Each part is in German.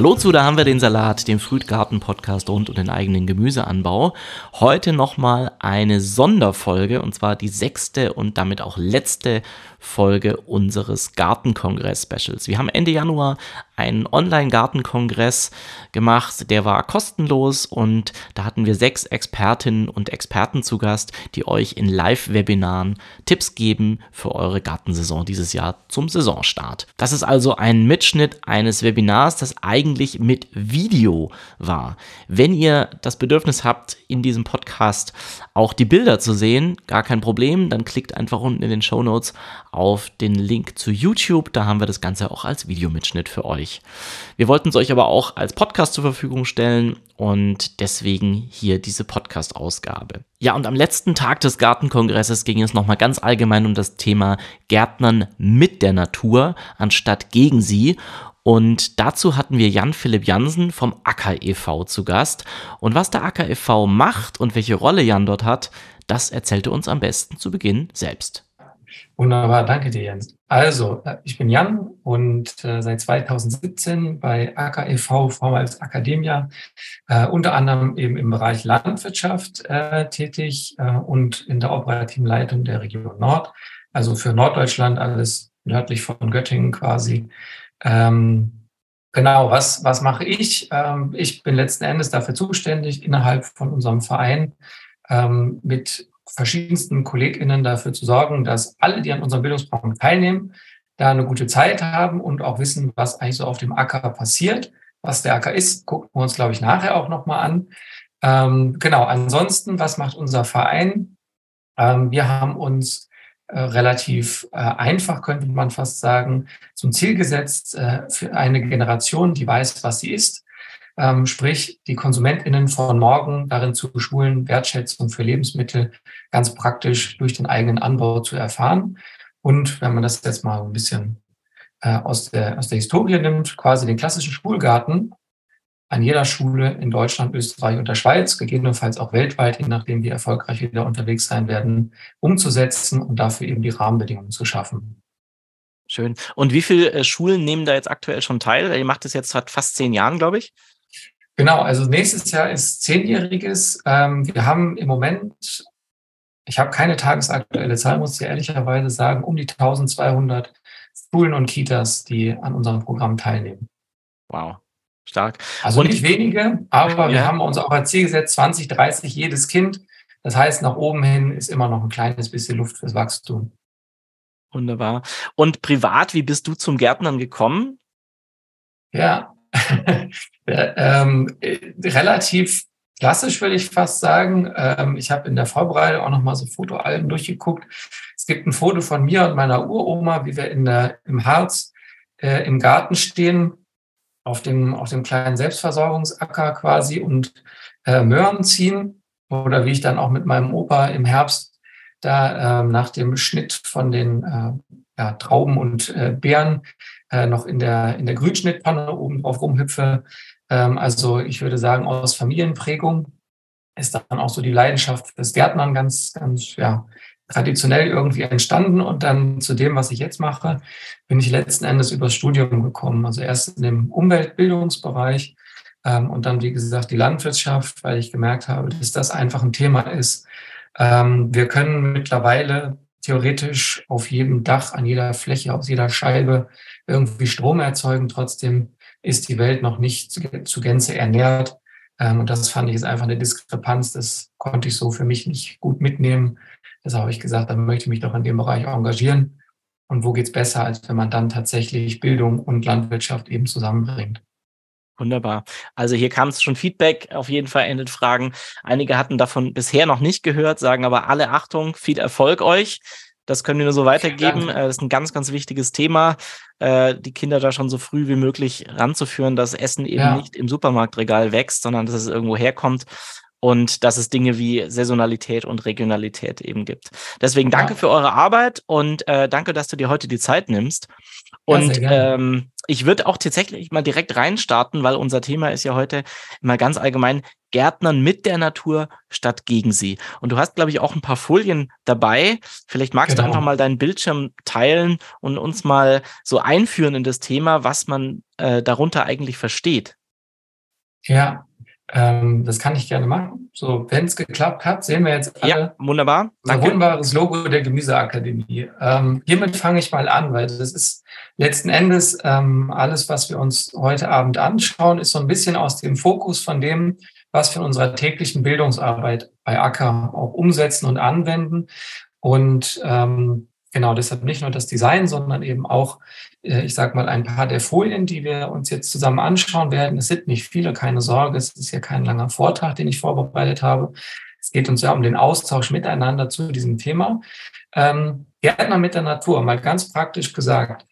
Hallo zu, da haben wir den Salat, dem Frühtgarten-Podcast rund um den eigenen Gemüseanbau. Heute nochmal eine Sonderfolge und zwar die sechste und damit auch letzte Folge unseres Gartenkongress-Specials. Wir haben Ende Januar einen Online-Gartenkongress gemacht, der war kostenlos und da hatten wir sechs Expertinnen und Experten zu Gast, die euch in Live-Webinaren Tipps geben für eure Gartensaison dieses Jahr zum Saisonstart. Das ist also ein Mitschnitt eines Webinars, das eigentlich mit Video war. Wenn ihr das Bedürfnis habt, in diesem Podcast auch die Bilder zu sehen, gar kein Problem, dann klickt einfach unten in den Show Notes auf den Link zu YouTube. Da haben wir das Ganze auch als Videomitschnitt für euch. Wir wollten es euch aber auch als Podcast zur Verfügung stellen und deswegen hier diese Podcast-Ausgabe. Ja, und am letzten Tag des Gartenkongresses ging es nochmal ganz allgemein um das Thema Gärtnern mit der Natur anstatt gegen sie. Und dazu hatten wir Jan-Philipp Jansen vom Acker e.V. zu Gast. Und was der Acker e.V. macht und welche Rolle Jan dort hat, das erzählte uns am besten zu Beginn selbst. Wunderbar, danke dir, Jens. Also, äh, ich bin Jan und äh, seit 2017 bei AK e.V., vormals Akademia, äh, unter anderem eben im Bereich Landwirtschaft äh, tätig äh, und in der operativen Leitung der Region Nord, also für Norddeutschland, alles nördlich von Göttingen quasi. Ähm, genau, was, was mache ich? Ähm, ich bin letzten Endes dafür zuständig, innerhalb von unserem Verein ähm, mit verschiedensten KollegInnen dafür zu sorgen, dass alle, die an unserem Bildungsprogramm teilnehmen, da eine gute Zeit haben und auch wissen, was eigentlich so auf dem Acker passiert. Was der Acker ist, gucken wir uns, glaube ich, nachher auch nochmal an. Ähm, genau, ansonsten, was macht unser Verein? Ähm, wir haben uns äh, relativ äh, einfach, könnte man fast sagen, zum Ziel gesetzt, äh, für eine Generation, die weiß, was sie ist, ähm, sprich die KonsumentInnen von morgen darin zu schulen, Wertschätzung für Lebensmittel ganz praktisch durch den eigenen Anbau zu erfahren. Und wenn man das jetzt mal ein bisschen äh, aus, der, aus der Historie nimmt, quasi den klassischen Schulgarten an jeder Schule in Deutschland, Österreich und der Schweiz, gegebenenfalls auch weltweit, je nachdem, wie erfolgreich wir da unterwegs sein werden, umzusetzen und dafür eben die Rahmenbedingungen zu schaffen. Schön. Und wie viele äh, Schulen nehmen da jetzt aktuell schon teil? Ihr macht das jetzt seit fast zehn Jahren, glaube ich. Genau, also nächstes Jahr ist zehnjähriges. Ähm, wir haben im Moment, ich habe keine tagesaktuelle Zahl, muss ich ehrlicherweise sagen, um die 1200 Schulen und Kitas, die an unserem Programm teilnehmen. Wow, stark. Also und nicht wenige, aber ja. wir haben uns auch als Ziel gesetzt, 20, 30 jedes Kind. Das heißt, nach oben hin ist immer noch ein kleines bisschen Luft fürs Wachstum. Wunderbar. Und privat, wie bist du zum Gärtnern gekommen? Ja, ähm, relativ klassisch, würde ich fast sagen. Ähm, ich habe in der Vorbereitung auch nochmal so Fotoalben durchgeguckt. Es gibt ein Foto von mir und meiner Uroma, wie wir in der, im Harz äh, im Garten stehen, auf dem, auf dem kleinen Selbstversorgungsacker quasi und äh, Möhren ziehen. Oder wie ich dann auch mit meinem Opa im Herbst da äh, nach dem Schnitt von den äh, ja, Trauben und äh, Beeren äh, noch in der, in der Grünschnittpanne oben drauf rumhüpfe. Ähm, also ich würde sagen, aus Familienprägung ist dann auch so die Leidenschaft des Gärtnern ganz, ganz, ja, traditionell irgendwie entstanden. Und dann zu dem, was ich jetzt mache, bin ich letzten Endes übers Studium gekommen. Also erst in dem Umweltbildungsbereich ähm, und dann, wie gesagt, die Landwirtschaft, weil ich gemerkt habe, dass das einfach ein Thema ist. Ähm, wir können mittlerweile theoretisch auf jedem Dach, an jeder Fläche, aus jeder Scheibe irgendwie Strom erzeugen. Trotzdem ist die Welt noch nicht zu, Gänze ernährt. Ähm, und das fand ich jetzt einfach eine Diskrepanz. Das konnte ich so für mich nicht gut mitnehmen. Deshalb habe ich gesagt, dann möchte ich mich doch in dem Bereich engagieren. Und wo geht's besser, als wenn man dann tatsächlich Bildung und Landwirtschaft eben zusammenbringt? Wunderbar. Also hier kam es schon Feedback auf jeden Fall in den Fragen. Einige hatten davon bisher noch nicht gehört, sagen aber alle Achtung, viel Erfolg euch. Das können wir nur so weitergeben. Äh, das ist ein ganz, ganz wichtiges Thema, äh, die Kinder da schon so früh wie möglich ranzuführen, dass Essen eben ja. nicht im Supermarktregal wächst, sondern dass es irgendwo herkommt und dass es Dinge wie Saisonalität und Regionalität eben gibt. Deswegen danke ja. für eure Arbeit und äh, danke, dass du dir heute die Zeit nimmst. Und ja, ähm, ich würde auch tatsächlich mal direkt reinstarten, weil unser Thema ist ja heute mal ganz allgemein Gärtnern mit der Natur statt gegen sie. Und du hast, glaube ich, auch ein paar Folien dabei. Vielleicht magst genau. du einfach mal deinen Bildschirm teilen und uns mal so einführen in das Thema, was man äh, darunter eigentlich versteht. Ja, ähm, das kann ich gerne machen. So, wenn es geklappt hat, sehen wir jetzt alle. Ja, wunderbar. Danke. Ein wunderbares Logo der Gemüseakademie. Ähm, hiermit fange ich mal an, weil das ist letzten Endes ähm, alles, was wir uns heute Abend anschauen, ist so ein bisschen aus dem Fokus von dem, was wir in unserer täglichen Bildungsarbeit bei Acker auch umsetzen und anwenden. Und ähm, genau deshalb nicht nur das Design, sondern eben auch, ich sage mal, ein paar der Folien, die wir uns jetzt zusammen anschauen werden. Es sind nicht viele, keine Sorge, es ist ja kein langer Vortrag, den ich vorbereitet habe. Es geht uns ja um den Austausch miteinander zu diesem Thema. Ähm, Gärtner mit der Natur, mal ganz praktisch gesagt.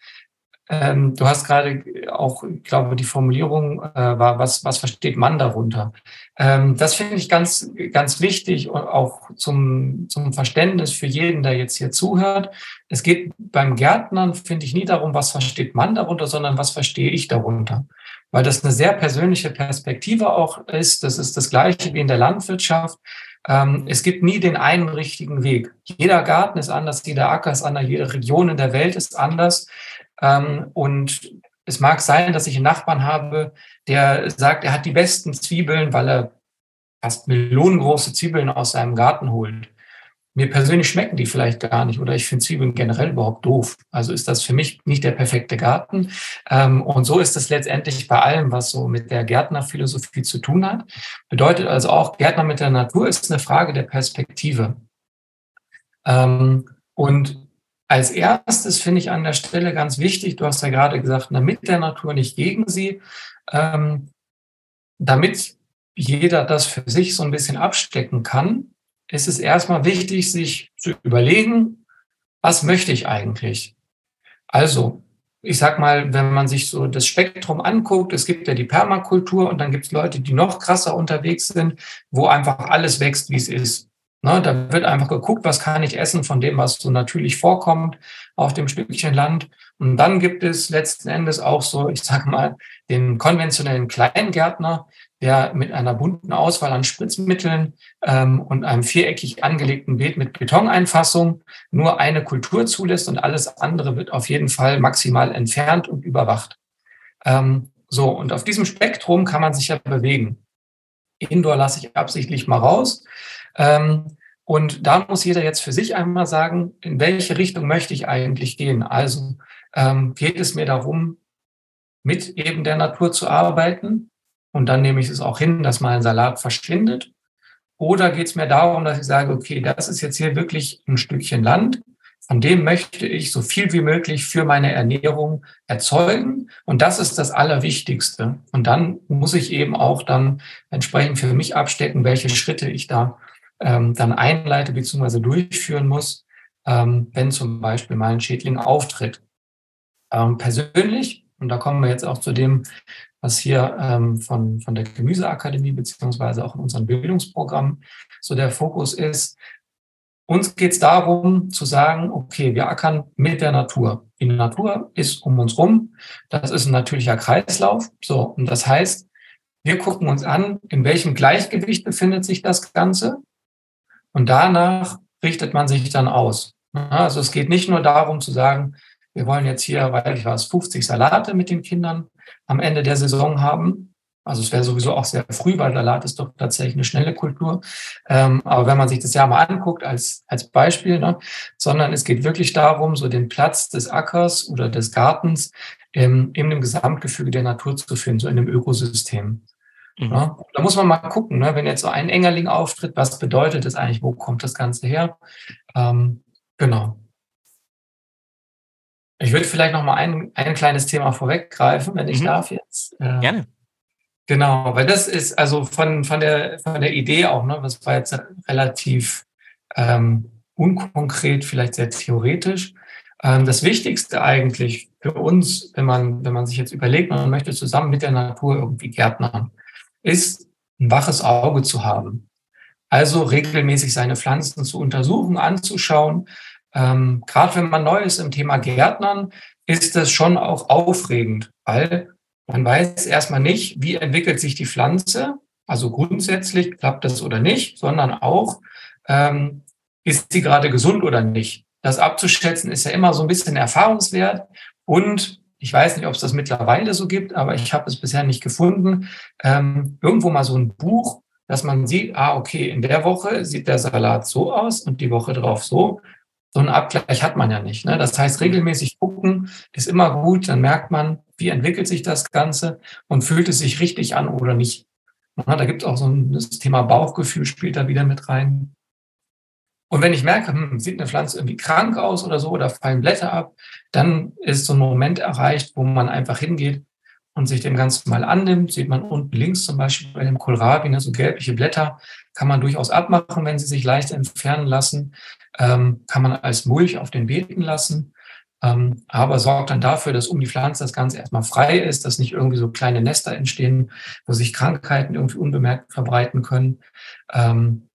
Ähm, du hast gerade auch, ich glaube, die Formulierung äh, war, was, was versteht man darunter? Ähm, das finde ich ganz, ganz wichtig und auch zum, zum Verständnis für jeden, der jetzt hier zuhört. Es geht beim Gärtnern, finde ich, nie darum, was versteht man darunter, sondern was verstehe ich darunter. Weil das eine sehr persönliche Perspektive auch ist. Das ist das Gleiche wie in der Landwirtschaft. Ähm, es gibt nie den einen richtigen Weg. Jeder Garten ist anders, jeder Acker ist anders, jede Region in der Welt ist anders. Ähm, und es mag sein, dass ich einen Nachbarn habe, der sagt, er hat die besten Zwiebeln, weil er fast millionengroße Zwiebeln aus seinem Garten holt. Mir persönlich schmecken die vielleicht gar nicht oder ich finde Zwiebeln generell überhaupt doof. Also ist das für mich nicht der perfekte Garten. Ähm, und so ist es letztendlich bei allem, was so mit der Gärtnerphilosophie zu tun hat. Bedeutet also auch, Gärtner mit der Natur ist eine Frage der Perspektive. Ähm, und als erstes finde ich an der Stelle ganz wichtig, du hast ja gerade gesagt, na, mit der Natur, nicht gegen sie, ähm, damit jeder das für sich so ein bisschen abstecken kann, ist es erstmal wichtig, sich zu überlegen, was möchte ich eigentlich? Also, ich sag mal, wenn man sich so das Spektrum anguckt, es gibt ja die Permakultur und dann gibt es Leute, die noch krasser unterwegs sind, wo einfach alles wächst, wie es ist. Ne, da wird einfach geguckt, was kann ich essen von dem, was so natürlich vorkommt auf dem Stückchen Land. Und dann gibt es letzten Endes auch so, ich sage mal, den konventionellen Kleingärtner, der mit einer bunten Auswahl an Spritzmitteln ähm, und einem viereckig angelegten Beet mit Betoneinfassung nur eine Kultur zulässt und alles andere wird auf jeden Fall maximal entfernt und überwacht. Ähm, so, und auf diesem Spektrum kann man sich ja bewegen. Indoor lasse ich absichtlich mal raus. Ähm, und da muss jeder jetzt für sich einmal sagen, in welche Richtung möchte ich eigentlich gehen? Also ähm, geht es mir darum, mit eben der Natur zu arbeiten? Und dann nehme ich es auch hin, dass mal ein Salat verschwindet. Oder geht es mir darum, dass ich sage, okay, das ist jetzt hier wirklich ein Stückchen Land, von dem möchte ich so viel wie möglich für meine Ernährung erzeugen. Und das ist das Allerwichtigste. Und dann muss ich eben auch dann entsprechend für mich abstecken, welche Schritte ich da ähm, dann einleite bzw. durchführen muss, ähm, wenn zum Beispiel mal ein Schädling auftritt. Ähm, persönlich, und da kommen wir jetzt auch zu dem, was hier ähm, von, von der Gemüseakademie beziehungsweise auch in unserem Bildungsprogramm so der Fokus ist. Uns geht es darum zu sagen, okay, wir ackern mit der Natur. Die Natur ist um uns rum. Das ist ein natürlicher Kreislauf. So, und das heißt, wir gucken uns an, in welchem Gleichgewicht befindet sich das Ganze und danach richtet man sich dann aus. Also es geht nicht nur darum zu sagen, wir wollen jetzt hier, weil ich was, 50 Salate mit den Kindern am Ende der Saison haben. Also es wäre sowieso auch sehr früh, weil Salat ist doch tatsächlich eine schnelle Kultur. Ähm, aber wenn man sich das ja mal anguckt als, als Beispiel, ne, sondern es geht wirklich darum, so den Platz des Ackers oder des Gartens ähm, in dem Gesamtgefüge der Natur zu finden, so in dem Ökosystem. Mhm. Ja, da muss man mal gucken, ne? wenn jetzt so ein Engerling auftritt, was bedeutet das eigentlich, wo kommt das Ganze her? Ähm, genau. Ich würde vielleicht noch mal ein, ein kleines Thema vorweggreifen, wenn ich mhm. darf jetzt. Äh, Gerne. Genau, weil das ist also von, von, der, von der Idee auch, ne, was war jetzt relativ ähm, unkonkret, vielleicht sehr theoretisch. Ähm, das Wichtigste eigentlich für uns, wenn man, wenn man sich jetzt überlegt, man möchte zusammen mit der Natur irgendwie gärtnern, ist, ein waches Auge zu haben. Also regelmäßig seine Pflanzen zu untersuchen, anzuschauen. Ähm, Gerade wenn man neu ist im Thema Gärtnern, ist das schon auch aufregend, weil man weiß erstmal nicht, wie entwickelt sich die Pflanze. Also grundsätzlich klappt das oder nicht, sondern auch, ähm, ist sie gerade gesund oder nicht. Das abzuschätzen ist ja immer so ein bisschen Erfahrungswert. Und ich weiß nicht, ob es das mittlerweile so gibt, aber ich habe es bisher nicht gefunden. Ähm, irgendwo mal so ein Buch, dass man sieht, ah, okay, in der Woche sieht der Salat so aus und die Woche drauf so. So einen Abgleich hat man ja nicht. Ne? Das heißt, regelmäßig gucken ist immer gut. Dann merkt man, wie entwickelt sich das Ganze und fühlt es sich richtig an oder nicht. Da gibt es auch so ein das Thema Bauchgefühl spielt da wieder mit rein. Und wenn ich merke, hm, sieht eine Pflanze irgendwie krank aus oder so oder fallen Blätter ab, dann ist so ein Moment erreicht, wo man einfach hingeht und sich dem Ganzen mal annimmt. Sieht man unten links zum Beispiel bei dem Kohlrabi, ne, so gelbliche Blätter, kann man durchaus abmachen, wenn sie sich leicht entfernen lassen. Ähm, kann man als Mulch auf den Beeten lassen. Ähm, aber sorgt dann dafür, dass um die Pflanze das Ganze erstmal frei ist, dass nicht irgendwie so kleine Nester entstehen, wo sich Krankheiten irgendwie unbemerkt verbreiten können. Ähm,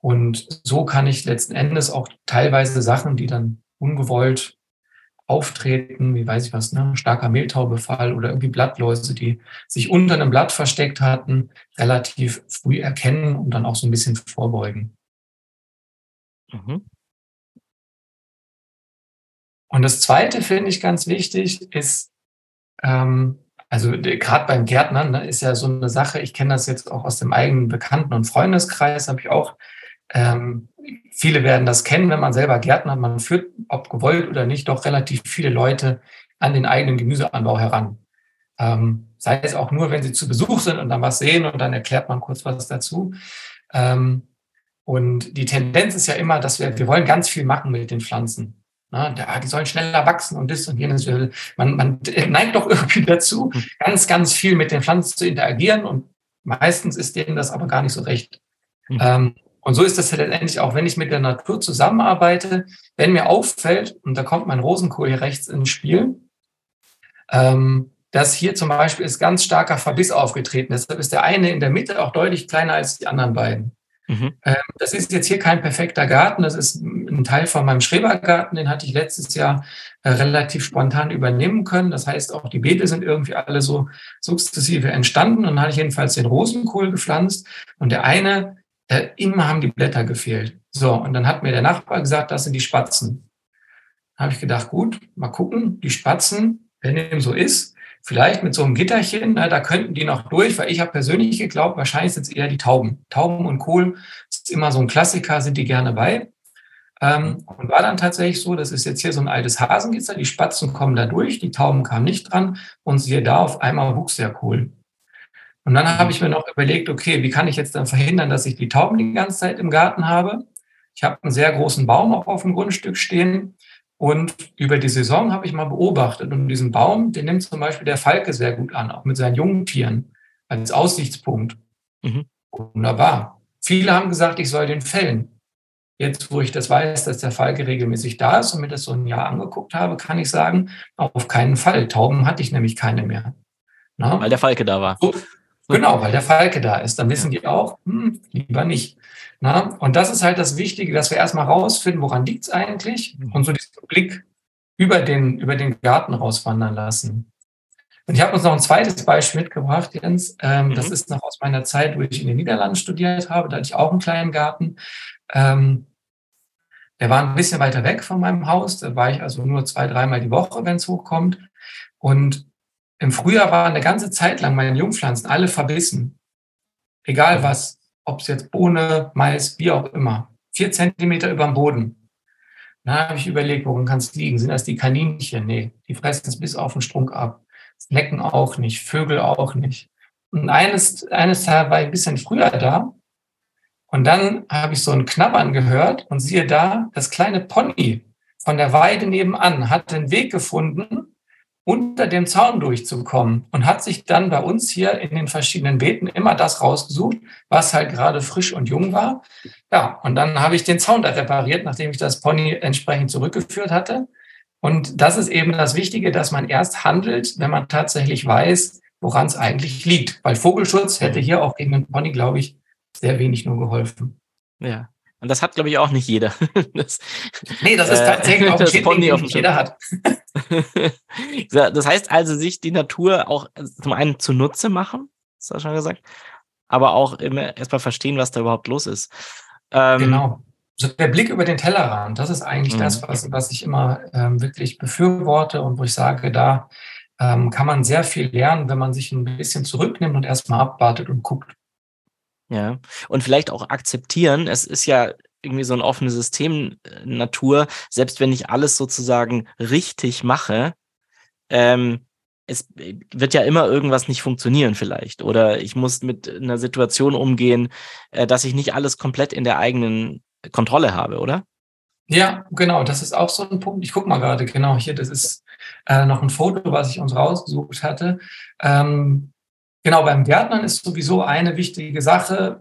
und so kann ich letzten Endes auch teilweise Sachen, die dann ungewollt auftreten, wie weiß ich was, ne, starker Mehltaubefall oder irgendwie Blattläuse, die sich unter einem Blatt versteckt hatten, relativ früh erkennen und dann auch so ein bisschen vorbeugen. Mhm. Und das Zweite finde ich ganz wichtig, ist, ähm, also gerade beim Gärtnern ne, ist ja so eine Sache, ich kenne das jetzt auch aus dem eigenen Bekannten- und Freundeskreis, habe ich auch ähm, viele werden das kennen, wenn man selber Gärtner hat. Man führt, ob gewollt oder nicht, doch relativ viele Leute an den eigenen Gemüseanbau heran. Ähm, sei es auch nur, wenn sie zu Besuch sind und dann was sehen und dann erklärt man kurz was dazu. Ähm, und die Tendenz ist ja immer, dass wir, wir wollen ganz viel machen mit den Pflanzen. Na, die sollen schneller wachsen und das und jenes. Man, man neigt doch irgendwie dazu, ganz, ganz viel mit den Pflanzen zu interagieren und meistens ist denen das aber gar nicht so recht. Mhm. Ähm, und so ist das letztendlich auch, wenn ich mit der Natur zusammenarbeite, wenn mir auffällt, und da kommt mein Rosenkohl hier rechts ins Spiel, ähm, dass hier zum Beispiel ist ganz starker Verbiss aufgetreten. Deshalb ist der eine in der Mitte auch deutlich kleiner als die anderen beiden. Mhm. Ähm, das ist jetzt hier kein perfekter Garten. Das ist ein Teil von meinem Schrebergarten. Den hatte ich letztes Jahr äh, relativ spontan übernehmen können. Das heißt, auch die Beete sind irgendwie alle so sukzessive entstanden. Und dann hatte ich jedenfalls den Rosenkohl gepflanzt. Und der eine äh, immer haben die Blätter gefehlt. So, und dann hat mir der Nachbar gesagt, das sind die Spatzen. Habe ich gedacht, gut, mal gucken, die Spatzen, wenn dem so ist, vielleicht mit so einem Gitterchen, na, da könnten die noch durch, weil ich habe persönlich geglaubt, wahrscheinlich sind es eher die Tauben. Tauben und Kohl ist immer so ein Klassiker, sind die gerne bei. Ähm, und war dann tatsächlich so, das ist jetzt hier so ein altes Hasengitter, die Spatzen kommen da durch, die Tauben kamen nicht dran und siehe da, auf einmal wuchs der Kohl. Und dann habe ich mir noch überlegt, okay, wie kann ich jetzt dann verhindern, dass ich die Tauben die ganze Zeit im Garten habe? Ich habe einen sehr großen Baum auch auf dem Grundstück stehen. Und über die Saison habe ich mal beobachtet. Und diesen Baum, den nimmt zum Beispiel der Falke sehr gut an, auch mit seinen jungen Tieren als Aussichtspunkt. Mhm. Wunderbar. Viele haben gesagt, ich soll den fällen. Jetzt, wo ich das weiß, dass der Falke regelmäßig da ist und mir das so ein Jahr angeguckt habe, kann ich sagen, auf keinen Fall. Tauben hatte ich nämlich keine mehr. Na? Weil der Falke da war. So, Genau, weil der Falke da ist. Dann wissen die auch, hm, lieber nicht. Na? Und das ist halt das Wichtige, dass wir erstmal rausfinden, woran liegt es eigentlich mhm. und so diesen Blick über den, über den Garten rauswandern lassen. Und ich habe uns noch ein zweites Beispiel mitgebracht, Jens. Ähm, mhm. Das ist noch aus meiner Zeit, wo ich in den Niederlanden studiert habe. Da hatte ich auch einen kleinen Garten. Ähm, der war ein bisschen weiter weg von meinem Haus. Da war ich also nur zwei, dreimal die Woche, wenn es hochkommt. Und im Frühjahr waren eine ganze Zeit lang meine Jungpflanzen alle verbissen. Egal was, ob es jetzt Bohne, Mais, wie auch immer. Vier Zentimeter über dem Boden. Da habe ich überlegt, woran kann es liegen? Sind das die Kaninchen? Nee, die fressen es bis auf den Strunk ab. Lecken auch nicht, Vögel auch nicht. Und eines, eines Tages war ich ein bisschen früher da. Und dann habe ich so ein Knabbern gehört und siehe da, das kleine Pony von der Weide nebenan hat den Weg gefunden unter dem Zaun durchzukommen und hat sich dann bei uns hier in den verschiedenen Beeten immer das rausgesucht, was halt gerade frisch und jung war. Ja, und dann habe ich den Zaun da repariert, nachdem ich das Pony entsprechend zurückgeführt hatte. Und das ist eben das Wichtige, dass man erst handelt, wenn man tatsächlich weiß, woran es eigentlich liegt. Weil Vogelschutz hätte hier auch gegen den Pony, glaube ich, sehr wenig nur geholfen. Ja, Und das hat, glaube ich, auch nicht jeder. Das, nee, das ist tatsächlich äh, auch ein Schädling, den jeder hat. das heißt also, sich die Natur auch zum einen zunutze machen, hast du schon gesagt, aber auch immer erstmal verstehen, was da überhaupt los ist. Ähm, genau. Also der Blick über den Tellerrand, das ist eigentlich mhm. das, was, was ich immer ähm, wirklich befürworte und wo ich sage, da ähm, kann man sehr viel lernen, wenn man sich ein bisschen zurücknimmt und erstmal abwartet und guckt. Ja, und vielleicht auch akzeptieren, es ist ja irgendwie so ein offenes System äh, Natur, selbst wenn ich alles sozusagen richtig mache, ähm, es wird ja immer irgendwas nicht funktionieren vielleicht. Oder ich muss mit einer Situation umgehen, äh, dass ich nicht alles komplett in der eigenen Kontrolle habe, oder? Ja, genau. Das ist auch so ein Punkt. Ich gucke mal gerade genau hier. Das ist äh, noch ein Foto, was ich uns rausgesucht hatte. Ähm, genau, beim Gärtnern ist sowieso eine wichtige Sache,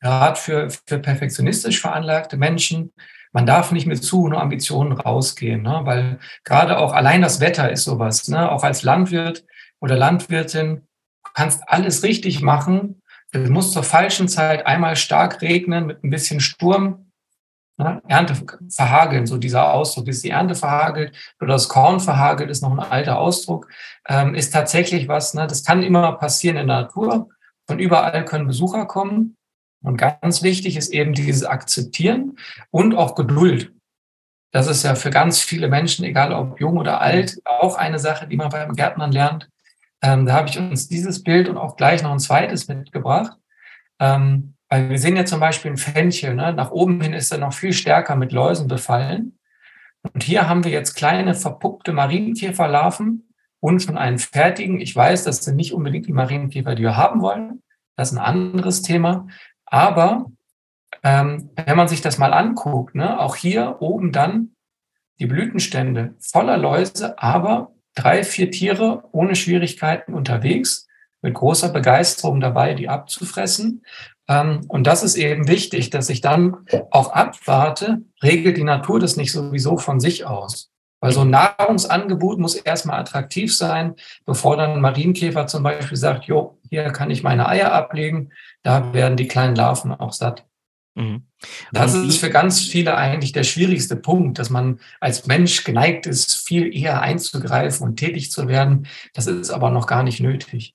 gerade für, für perfektionistisch veranlagte Menschen. Man darf nicht mit zu hohen Ambitionen rausgehen, ne? weil gerade auch allein das Wetter ist sowas. Ne? Auch als Landwirt oder Landwirtin kannst alles richtig machen. Es muss zur falschen Zeit einmal stark regnen mit ein bisschen Sturm Ne? Ernte verhageln, so dieser Ausdruck, ist die Ernte verhagelt oder das Korn verhagelt, ist noch ein alter Ausdruck, ähm, ist tatsächlich was, ne? das kann immer passieren in der Natur. Von überall können Besucher kommen. Und ganz wichtig ist eben dieses Akzeptieren und auch Geduld. Das ist ja für ganz viele Menschen, egal ob jung oder alt, auch eine Sache, die man beim Gärtnern lernt. Ähm, da habe ich uns dieses Bild und auch gleich noch ein zweites mitgebracht. Ähm, weil wir sehen ja zum Beispiel ein Fenchel, ne? nach oben hin ist er noch viel stärker mit Läusen befallen. Und hier haben wir jetzt kleine verpuppte Marienkäferlarven und schon einen fertigen. Ich weiß, das sind nicht unbedingt die Marienkäfer, die wir haben wollen. Das ist ein anderes Thema. Aber ähm, wenn man sich das mal anguckt, ne, auch hier oben dann die Blütenstände voller Läuse, aber drei, vier Tiere ohne Schwierigkeiten unterwegs, mit großer Begeisterung dabei, die abzufressen. Ähm, und das ist eben wichtig, dass ich dann auch abwarte, regelt die Natur das nicht sowieso von sich aus. Weil so ein Nahrungsangebot muss erstmal attraktiv sein, bevor dann ein Marienkäfer zum Beispiel sagt, jo, hier kann ich meine Eier ablegen, da werden die kleinen Larven auch satt. Mhm. Das ist für ganz viele eigentlich der schwierigste Punkt, dass man als Mensch geneigt ist, viel eher einzugreifen und tätig zu werden. Das ist aber noch gar nicht nötig.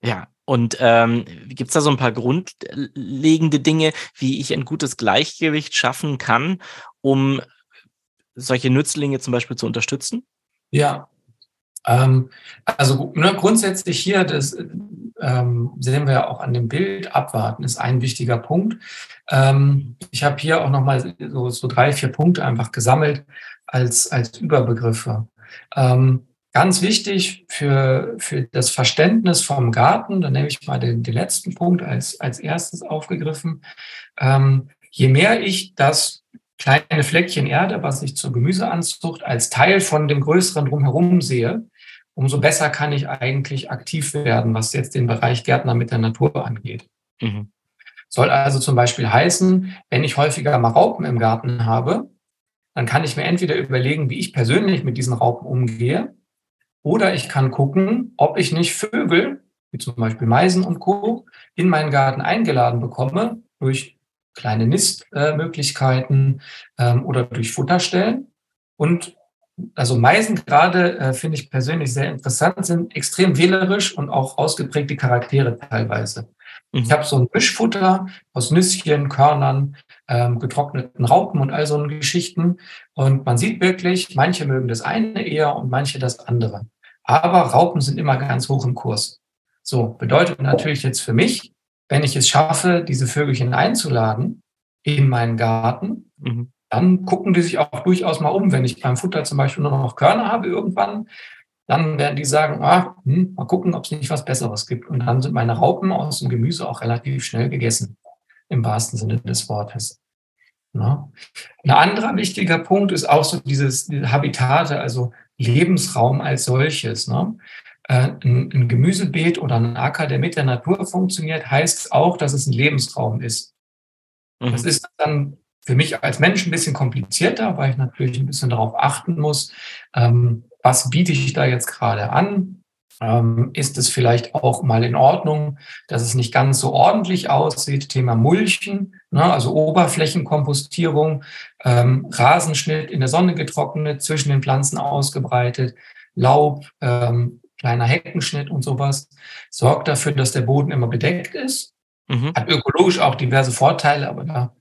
Ja, und ähm, gibt es da so ein paar grundlegende Dinge, wie ich ein gutes Gleichgewicht schaffen kann, um solche Nützlinge zum Beispiel zu unterstützen? Ja, ähm, also ne, grundsätzlich hier, das ähm, sehen wir ja auch an dem Bild, abwarten ist ein wichtiger Punkt. Ähm, ich habe hier auch nochmal so, so drei, vier Punkte einfach gesammelt als, als Überbegriffe. Ähm, Ganz wichtig für, für das Verständnis vom Garten, da nehme ich mal den, den letzten Punkt als, als erstes aufgegriffen. Ähm, je mehr ich das kleine Fleckchen Erde, was ich zur Gemüseanzucht als Teil von dem größeren drumherum sehe, umso besser kann ich eigentlich aktiv werden, was jetzt den Bereich Gärtner mit der Natur angeht. Mhm. Soll also zum Beispiel heißen, wenn ich häufiger mal Raupen im Garten habe, dann kann ich mir entweder überlegen, wie ich persönlich mit diesen Raupen umgehe, oder ich kann gucken, ob ich nicht Vögel, wie zum Beispiel Meisen und Co., in meinen Garten eingeladen bekomme durch kleine Nistmöglichkeiten ähm, oder durch Futterstellen. Und also Meisen gerade äh, finde ich persönlich sehr interessant, sind extrem wählerisch und auch ausgeprägte Charaktere teilweise. Mhm. Ich habe so ein Mischfutter aus Nüsschen, Körnern, ähm, getrockneten Raupen und all so Geschichten. Und man sieht wirklich, manche mögen das eine eher und manche das andere. Aber Raupen sind immer ganz hoch im Kurs. So, bedeutet natürlich jetzt für mich, wenn ich es schaffe, diese Vögelchen einzuladen in meinen Garten, mhm. dann gucken die sich auch durchaus mal um. Wenn ich beim Futter zum Beispiel nur noch Körner habe irgendwann, dann werden die sagen, ah, hm, mal gucken, ob es nicht was Besseres gibt. Und dann sind meine Raupen aus dem Gemüse auch relativ schnell gegessen, im wahrsten Sinne des Wortes. Ja. Ein anderer wichtiger Punkt ist auch so dieses Habitate, also Lebensraum als solches. Ne? Äh, ein, ein Gemüsebeet oder ein Acker, der mit der Natur funktioniert, heißt auch, dass es ein Lebensraum ist. Mhm. Das ist dann für mich als Mensch ein bisschen komplizierter, weil ich natürlich ein bisschen darauf achten muss, ähm, was biete ich da jetzt gerade an? Ähm, ist es vielleicht auch mal in Ordnung, dass es nicht ganz so ordentlich aussieht. Thema Mulchen, ne, also Oberflächenkompostierung, ähm, Rasenschnitt in der Sonne getrocknet, zwischen den Pflanzen ausgebreitet, Laub, ähm, kleiner Heckenschnitt und sowas, sorgt dafür, dass der Boden immer bedeckt ist. Mhm. Hat ökologisch auch diverse Vorteile, aber da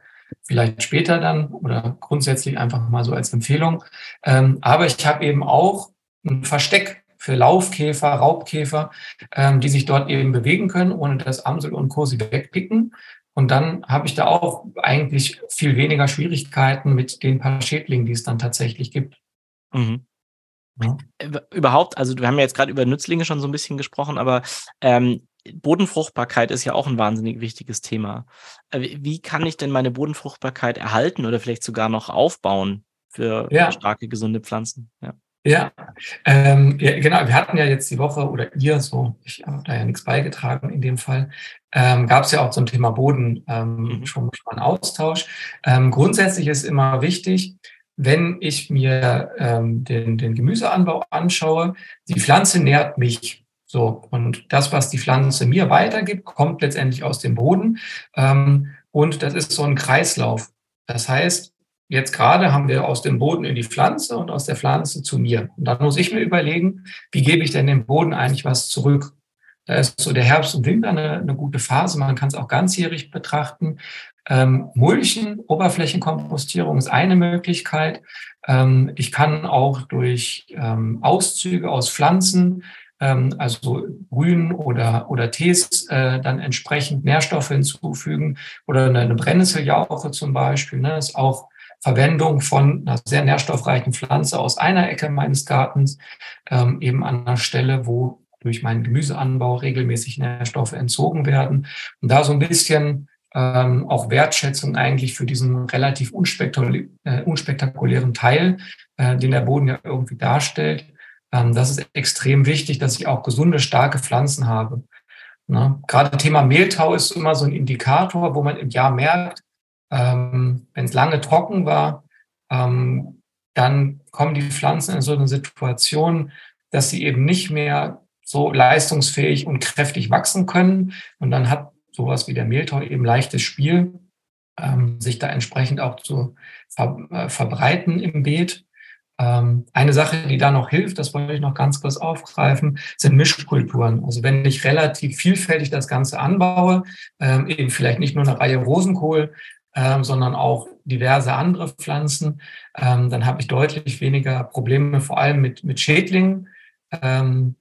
vielleicht später dann oder grundsätzlich einfach mal so als Empfehlung. Ähm, aber ich habe eben auch ein Versteck für Laufkäfer, Raubkäfer, ähm, die sich dort eben bewegen können, ohne dass Amsel und Co. sie wegpicken. Und dann habe ich da auch eigentlich viel weniger Schwierigkeiten mit den paar Schädlingen, die es dann tatsächlich gibt. Mhm. Ja. Überhaupt, also wir haben ja jetzt gerade über Nützlinge schon so ein bisschen gesprochen, aber ähm, Bodenfruchtbarkeit ist ja auch ein wahnsinnig wichtiges Thema. Äh, wie kann ich denn meine Bodenfruchtbarkeit erhalten oder vielleicht sogar noch aufbauen für ja. starke, gesunde Pflanzen? Ja. Ja, ähm, ja, genau. Wir hatten ja jetzt die Woche oder ihr so, ich habe da ja nichts beigetragen in dem Fall, ähm, gab es ja auch zum Thema Boden ähm, mhm. schon, schon einen Austausch. Ähm, grundsätzlich ist immer wichtig, wenn ich mir ähm, den, den Gemüseanbau anschaue, die Pflanze nährt mich. So, und das, was die Pflanze mir weitergibt, kommt letztendlich aus dem Boden. Ähm, und das ist so ein Kreislauf. Das heißt, Jetzt gerade haben wir aus dem Boden in die Pflanze und aus der Pflanze zu mir. Und dann muss ich mir überlegen, wie gebe ich denn dem Boden eigentlich was zurück? Da ist so der Herbst und Winter eine, eine gute Phase. Man kann es auch ganzjährig betrachten. Ähm, Mulchen, Oberflächenkompostierung ist eine Möglichkeit. Ähm, ich kann auch durch ähm, Auszüge aus Pflanzen, ähm, also Grün oder, oder Tees, äh, dann entsprechend Nährstoffe hinzufügen oder eine, eine Brennnesseljauche zum Beispiel. Ne, ist auch Verwendung von einer sehr nährstoffreichen Pflanze aus einer Ecke meines Gartens, ähm, eben an einer Stelle, wo durch meinen Gemüseanbau regelmäßig Nährstoffe entzogen werden. Und da so ein bisschen ähm, auch Wertschätzung eigentlich für diesen relativ unspektakulä äh, unspektakulären Teil, äh, den der Boden ja irgendwie darstellt. Ähm, das ist extrem wichtig, dass ich auch gesunde, starke Pflanzen habe. Ne? Gerade Thema Mehltau ist immer so ein Indikator, wo man im Jahr merkt, ähm, Wenn es lange trocken war, ähm, dann kommen die Pflanzen in so eine Situation, dass sie eben nicht mehr so leistungsfähig und kräftig wachsen können. Und dann hat sowas wie der Mehltau eben leichtes Spiel, ähm, sich da entsprechend auch zu ver äh, verbreiten im Beet. Ähm, eine Sache, die da noch hilft, das wollte ich noch ganz kurz aufgreifen, sind Mischkulturen. Also wenn ich relativ vielfältig das Ganze anbaue, ähm, eben vielleicht nicht nur eine Reihe Rosenkohl, ähm, sondern auch diverse andere Pflanzen, ähm, dann habe ich deutlich weniger Probleme, vor allem mit, mit Schädlingen, ähm,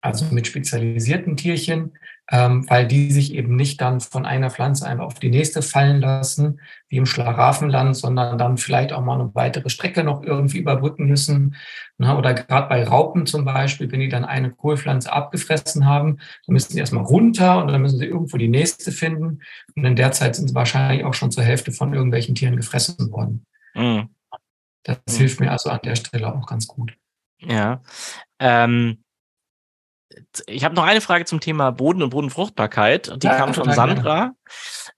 also mit spezialisierten Tierchen, ähm, weil die sich eben nicht dann von einer Pflanze einfach auf die nächste fallen lassen, wie im Schlaraffenland, sondern dann vielleicht auch mal eine weitere Strecke noch irgendwie überbrücken müssen. Ne? Oder gerade bei Raupen zum Beispiel, wenn die dann eine Kohlpflanze abgefressen haben, dann müssen sie erstmal runter und dann müssen sie irgendwo die nächste finden. Und in der Zeit sind sie wahrscheinlich auch schon zur Hälfte von irgendwelchen Tieren gefressen worden. Mhm. Das mhm. hilft mir also an der Stelle auch ganz gut. Ja. Ähm ich habe noch eine Frage zum Thema Boden und Bodenfruchtbarkeit. Die ja, kam von Sandra.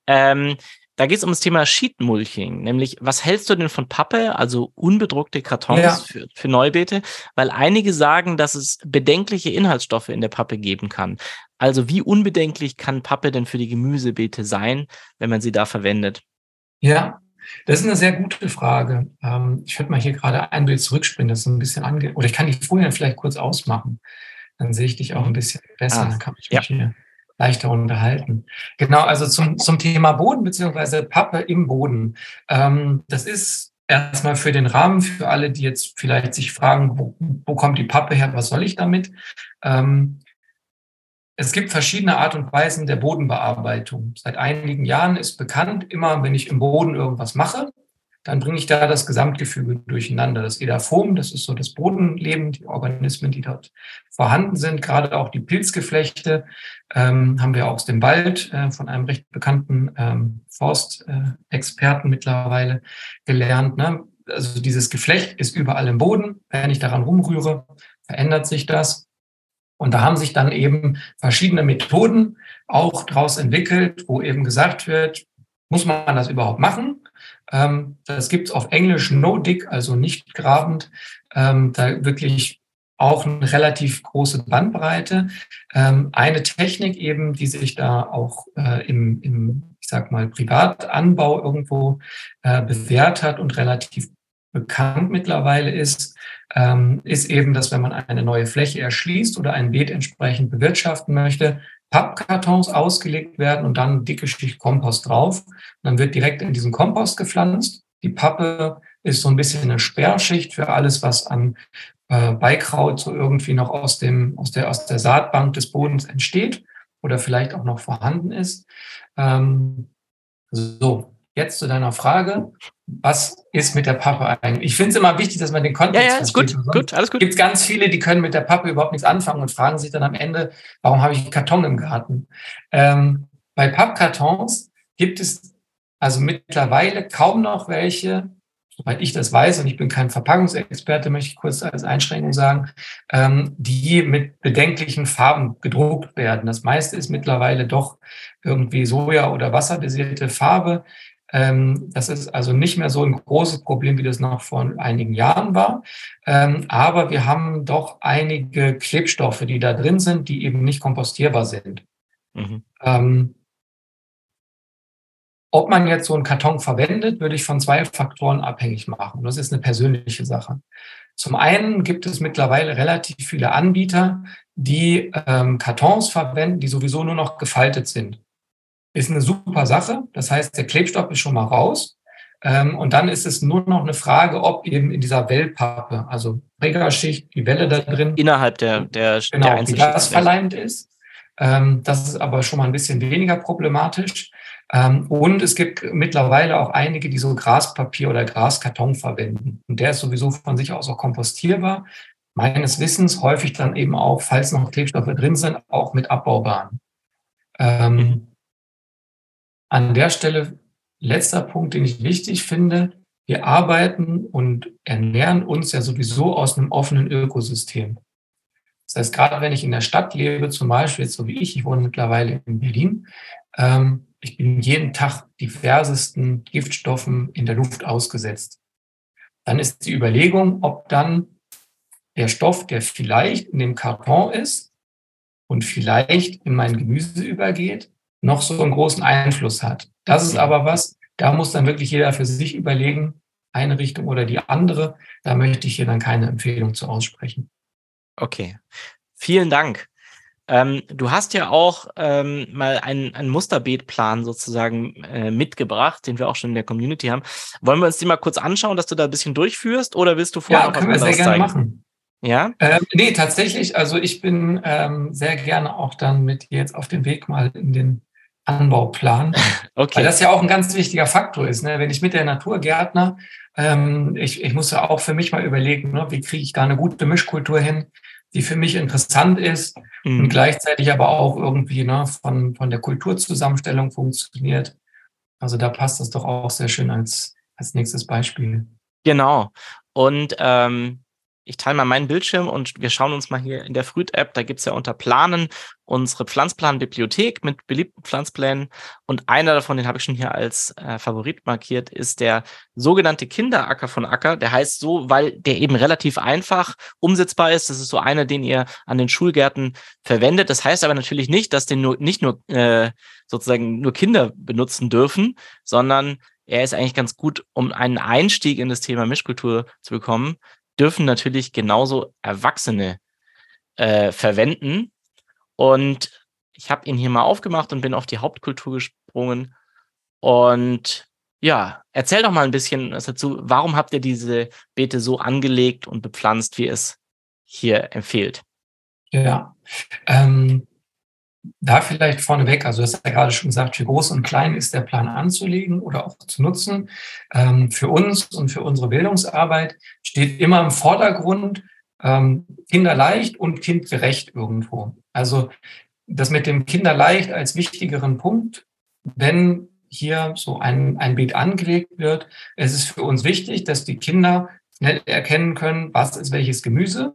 Ähm, da geht es um das Thema Sheetmulching, nämlich was hältst du denn von Pappe, also unbedruckte Kartons ja. für, für Neubeete? Weil einige sagen, dass es bedenkliche Inhaltsstoffe in der Pappe geben kann. Also wie unbedenklich kann Pappe denn für die Gemüsebeete sein, wenn man sie da verwendet? Ja, das ist eine sehr gute Frage. Ähm, ich würde mal hier gerade ein Bild zurückspringen, das ist ein bisschen ange... Oder ich kann die Folien vielleicht kurz ausmachen. Dann sehe ich dich auch ein bisschen besser. Ah, dann kann ich mich ja. hier leichter unterhalten. Genau, also zum, zum Thema Boden beziehungsweise Pappe im Boden. Ähm, das ist erstmal für den Rahmen, für alle, die jetzt vielleicht sich fragen, wo, wo kommt die Pappe her, was soll ich damit? Ähm, es gibt verschiedene Art und Weisen der Bodenbearbeitung. Seit einigen Jahren ist bekannt, immer wenn ich im Boden irgendwas mache, dann bringe ich da das Gesamtgefüge durcheinander. Das Edaphom, das ist so das Bodenleben, die Organismen, die dort vorhanden sind, gerade auch die Pilzgeflechte, ähm, haben wir aus dem Wald äh, von einem recht bekannten ähm, Forstexperten äh, mittlerweile gelernt. Ne? Also dieses Geflecht ist überall im Boden. Wenn ich daran rumrühre, verändert sich das. Und da haben sich dann eben verschiedene Methoden auch daraus entwickelt, wo eben gesagt wird, muss man das überhaupt machen? Ähm, das gibt es auf Englisch No Dig, also nicht grabend. Ähm, da wirklich auch eine relativ große Bandbreite. Ähm, eine Technik eben, die sich da auch äh, im, im, ich sag mal, Privatanbau irgendwo äh, bewährt hat und relativ bekannt mittlerweile ist, ähm, ist eben, dass wenn man eine neue Fläche erschließt oder ein Beet entsprechend bewirtschaften möchte, Pappkartons ausgelegt werden und dann dicke Schicht Kompost drauf. Und dann wird direkt in diesen Kompost gepflanzt. Die Pappe ist so ein bisschen eine Sperrschicht für alles, was an äh, Beikraut so irgendwie noch aus, dem, aus, der, aus der Saatbank des Bodens entsteht oder vielleicht auch noch vorhanden ist. Ähm, so, jetzt zu deiner Frage. Was ist mit der Pappe eigentlich? Ich finde es immer wichtig, dass man den Kontext ja, ja, ist versteht. gut, gut, alles gut. Gibt ganz viele, die können mit der Pappe überhaupt nichts anfangen und fragen sich dann am Ende, warum habe ich Karton im Garten? Ähm, bei Pappkartons gibt es also mittlerweile kaum noch welche, soweit ich das weiß, und ich bin kein Verpackungsexperte, möchte ich kurz als Einschränkung sagen, ähm, die mit bedenklichen Farben gedruckt werden. Das meiste ist mittlerweile doch irgendwie Soja- oder wasserbasierte Farbe. Ähm, das ist also nicht mehr so ein großes Problem, wie das noch vor einigen Jahren war. Ähm, aber wir haben doch einige Klebstoffe, die da drin sind, die eben nicht kompostierbar sind. Mhm. Ähm, ob man jetzt so einen Karton verwendet, würde ich von zwei Faktoren abhängig machen. Das ist eine persönliche Sache. Zum einen gibt es mittlerweile relativ viele Anbieter, die Kartons verwenden, die sowieso nur noch gefaltet sind. Ist eine super Sache. Das heißt, der Klebstoff ist schon mal raus. Ähm, und dann ist es nur noch eine Frage, ob eben in dieser Wellpappe, also Trägerschicht, die Welle da drin. Innerhalb der, der, genau, der wie das verleimt ist. Ähm, das ist aber schon mal ein bisschen weniger problematisch. Ähm, und es gibt mittlerweile auch einige, die so Graspapier oder Graskarton verwenden. Und der ist sowieso von sich aus auch kompostierbar. Meines Wissens häufig dann eben auch, falls noch Klebstoffe drin sind, auch mit abbaubaren. Ähm, mhm. An der Stelle letzter Punkt, den ich wichtig finde. Wir arbeiten und ernähren uns ja sowieso aus einem offenen Ökosystem. Das heißt, gerade wenn ich in der Stadt lebe, zum Beispiel jetzt so wie ich, ich wohne mittlerweile in Berlin, ähm, ich bin jeden Tag diversesten Giftstoffen in der Luft ausgesetzt. Dann ist die Überlegung, ob dann der Stoff, der vielleicht in dem Karton ist und vielleicht in mein Gemüse übergeht, noch so einen großen Einfluss hat. Das ist aber was, da muss dann wirklich jeder für sich überlegen, eine Richtung oder die andere. Da möchte ich hier dann keine Empfehlung zu aussprechen. Okay. Vielen Dank. Ähm, du hast ja auch ähm, mal einen, einen Musterbeetplan sozusagen äh, mitgebracht, den wir auch schon in der Community haben. Wollen wir uns den mal kurz anschauen, dass du da ein bisschen durchführst oder willst du vorher ja, können wir sehr gerne zeigen? machen. Ja? Ähm, nee, tatsächlich, also ich bin ähm, sehr gerne auch dann mit jetzt auf dem Weg mal in den Anbauplan. Okay. Weil das ja auch ein ganz wichtiger Faktor ist. Ne? Wenn ich mit der Naturgärtner, ähm, ich, ich muss ja auch für mich mal überlegen, ne, wie kriege ich da eine gute Mischkultur hin, die für mich interessant ist mhm. und gleichzeitig aber auch irgendwie ne, von, von der Kulturzusammenstellung funktioniert. Also da passt das doch auch sehr schön als, als nächstes Beispiel. Genau. Und ähm, ich teile mal meinen Bildschirm und wir schauen uns mal hier in der Früht-App, da gibt's ja unter Planen unsere Pflanzplan-Bibliothek mit beliebten Pflanzplänen. Und einer davon, den habe ich schon hier als äh, Favorit markiert, ist der sogenannte Kinderacker von Acker. Der heißt so, weil der eben relativ einfach umsetzbar ist. Das ist so einer, den ihr an den Schulgärten verwendet. Das heißt aber natürlich nicht, dass den nur nicht nur äh, sozusagen nur Kinder benutzen dürfen, sondern er ist eigentlich ganz gut, um einen Einstieg in das Thema Mischkultur zu bekommen dürfen natürlich genauso Erwachsene äh, verwenden. Und ich habe ihn hier mal aufgemacht und bin auf die Hauptkultur gesprungen. Und ja, erzähl doch mal ein bisschen was dazu. Warum habt ihr diese Beete so angelegt und bepflanzt, wie es hier empfiehlt? Ja, ähm, da vielleicht vorneweg, also das hast ja gerade schon gesagt, für groß und klein ist der Plan anzulegen oder auch zu nutzen. Ähm, für uns und für unsere Bildungsarbeit steht immer im Vordergrund ähm, kinderleicht und kindgerecht irgendwo. Also das mit dem kinderleicht als wichtigeren Punkt, wenn hier so ein, ein Beet angelegt wird, es ist für uns wichtig, dass die Kinder schnell erkennen können, was ist welches Gemüse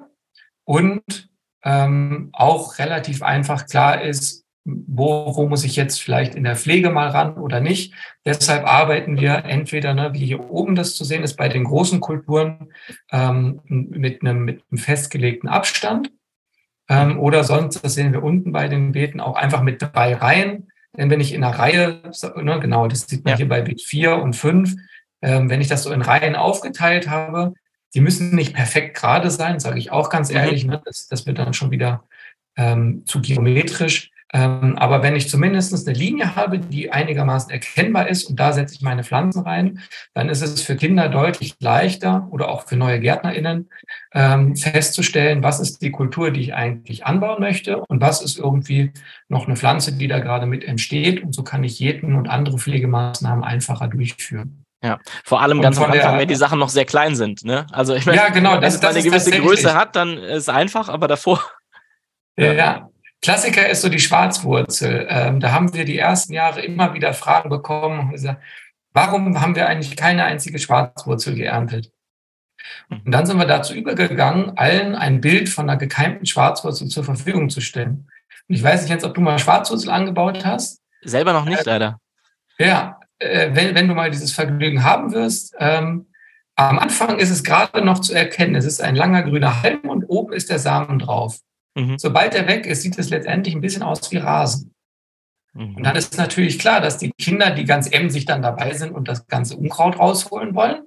und ähm, auch relativ einfach klar ist, wo, wo muss ich jetzt vielleicht in der Pflege mal ran oder nicht. Deshalb arbeiten wir entweder, ne, wie hier oben das zu sehen ist, bei den großen Kulturen ähm, mit, einem, mit einem festgelegten Abstand. Ähm, oder sonst, das sehen wir unten bei den Beeten, auch einfach mit drei Reihen. Denn wenn ich in einer Reihe, ne, genau, das sieht man ja. hier bei Beet 4 und 5, ähm, wenn ich das so in Reihen aufgeteilt habe, die müssen nicht perfekt gerade sein, sage ich auch ganz mhm. ehrlich. Ne, das, das wird dann schon wieder ähm, zu geometrisch. Ähm, aber wenn ich zumindest eine Linie habe, die einigermaßen erkennbar ist und da setze ich meine Pflanzen rein, dann ist es für Kinder deutlich leichter oder auch für neue GärtnerInnen ähm, festzustellen, was ist die Kultur, die ich eigentlich anbauen möchte und was ist irgendwie noch eine Pflanze, die da gerade mit entsteht. Und so kann ich jeden und andere Pflegemaßnahmen einfacher durchführen. Ja, vor allem ganz am Anfang, wenn die Sachen noch sehr klein sind. Ne? Also ich meine, ja, genau, das, wenn es eine gewisse Größe hat, dann ist es einfach, aber davor. Ja, ja. Klassiker ist so die Schwarzwurzel. Ähm, da haben wir die ersten Jahre immer wieder Fragen bekommen. Gesagt, warum haben wir eigentlich keine einzige Schwarzwurzel geerntet? Und dann sind wir dazu übergegangen, allen ein Bild von einer gekeimten Schwarzwurzel zur Verfügung zu stellen. Und ich weiß nicht jetzt, ob du mal Schwarzwurzel angebaut hast. Selber noch nicht, äh, leider. Ja, äh, wenn, wenn du mal dieses Vergnügen haben wirst, ähm, am Anfang ist es gerade noch zu erkennen. Es ist ein langer grüner Halm und oben ist der Samen drauf. Mhm. Sobald er weg ist, sieht es letztendlich ein bisschen aus wie Rasen. Mhm. Und dann ist natürlich klar, dass die Kinder, die ganz emsig dann dabei sind und das ganze Unkraut rausholen wollen,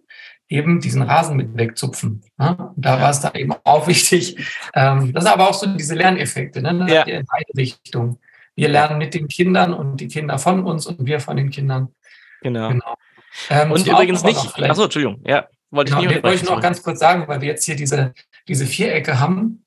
eben diesen Rasen mit wegzupfen. Ne? Da war es dann eben auch wichtig. Ähm, das sind aber auch so diese Lerneffekte, ne? ja. in beide Richtungen. Wir lernen mit den Kindern und die Kinder von uns und wir von den Kindern. Genau. genau. Ähm, und übrigens nicht. Achso, Entschuldigung. Ja, wollte genau, ich nicht wollte ich noch ganz kurz sagen, weil wir jetzt hier diese, diese Vierecke haben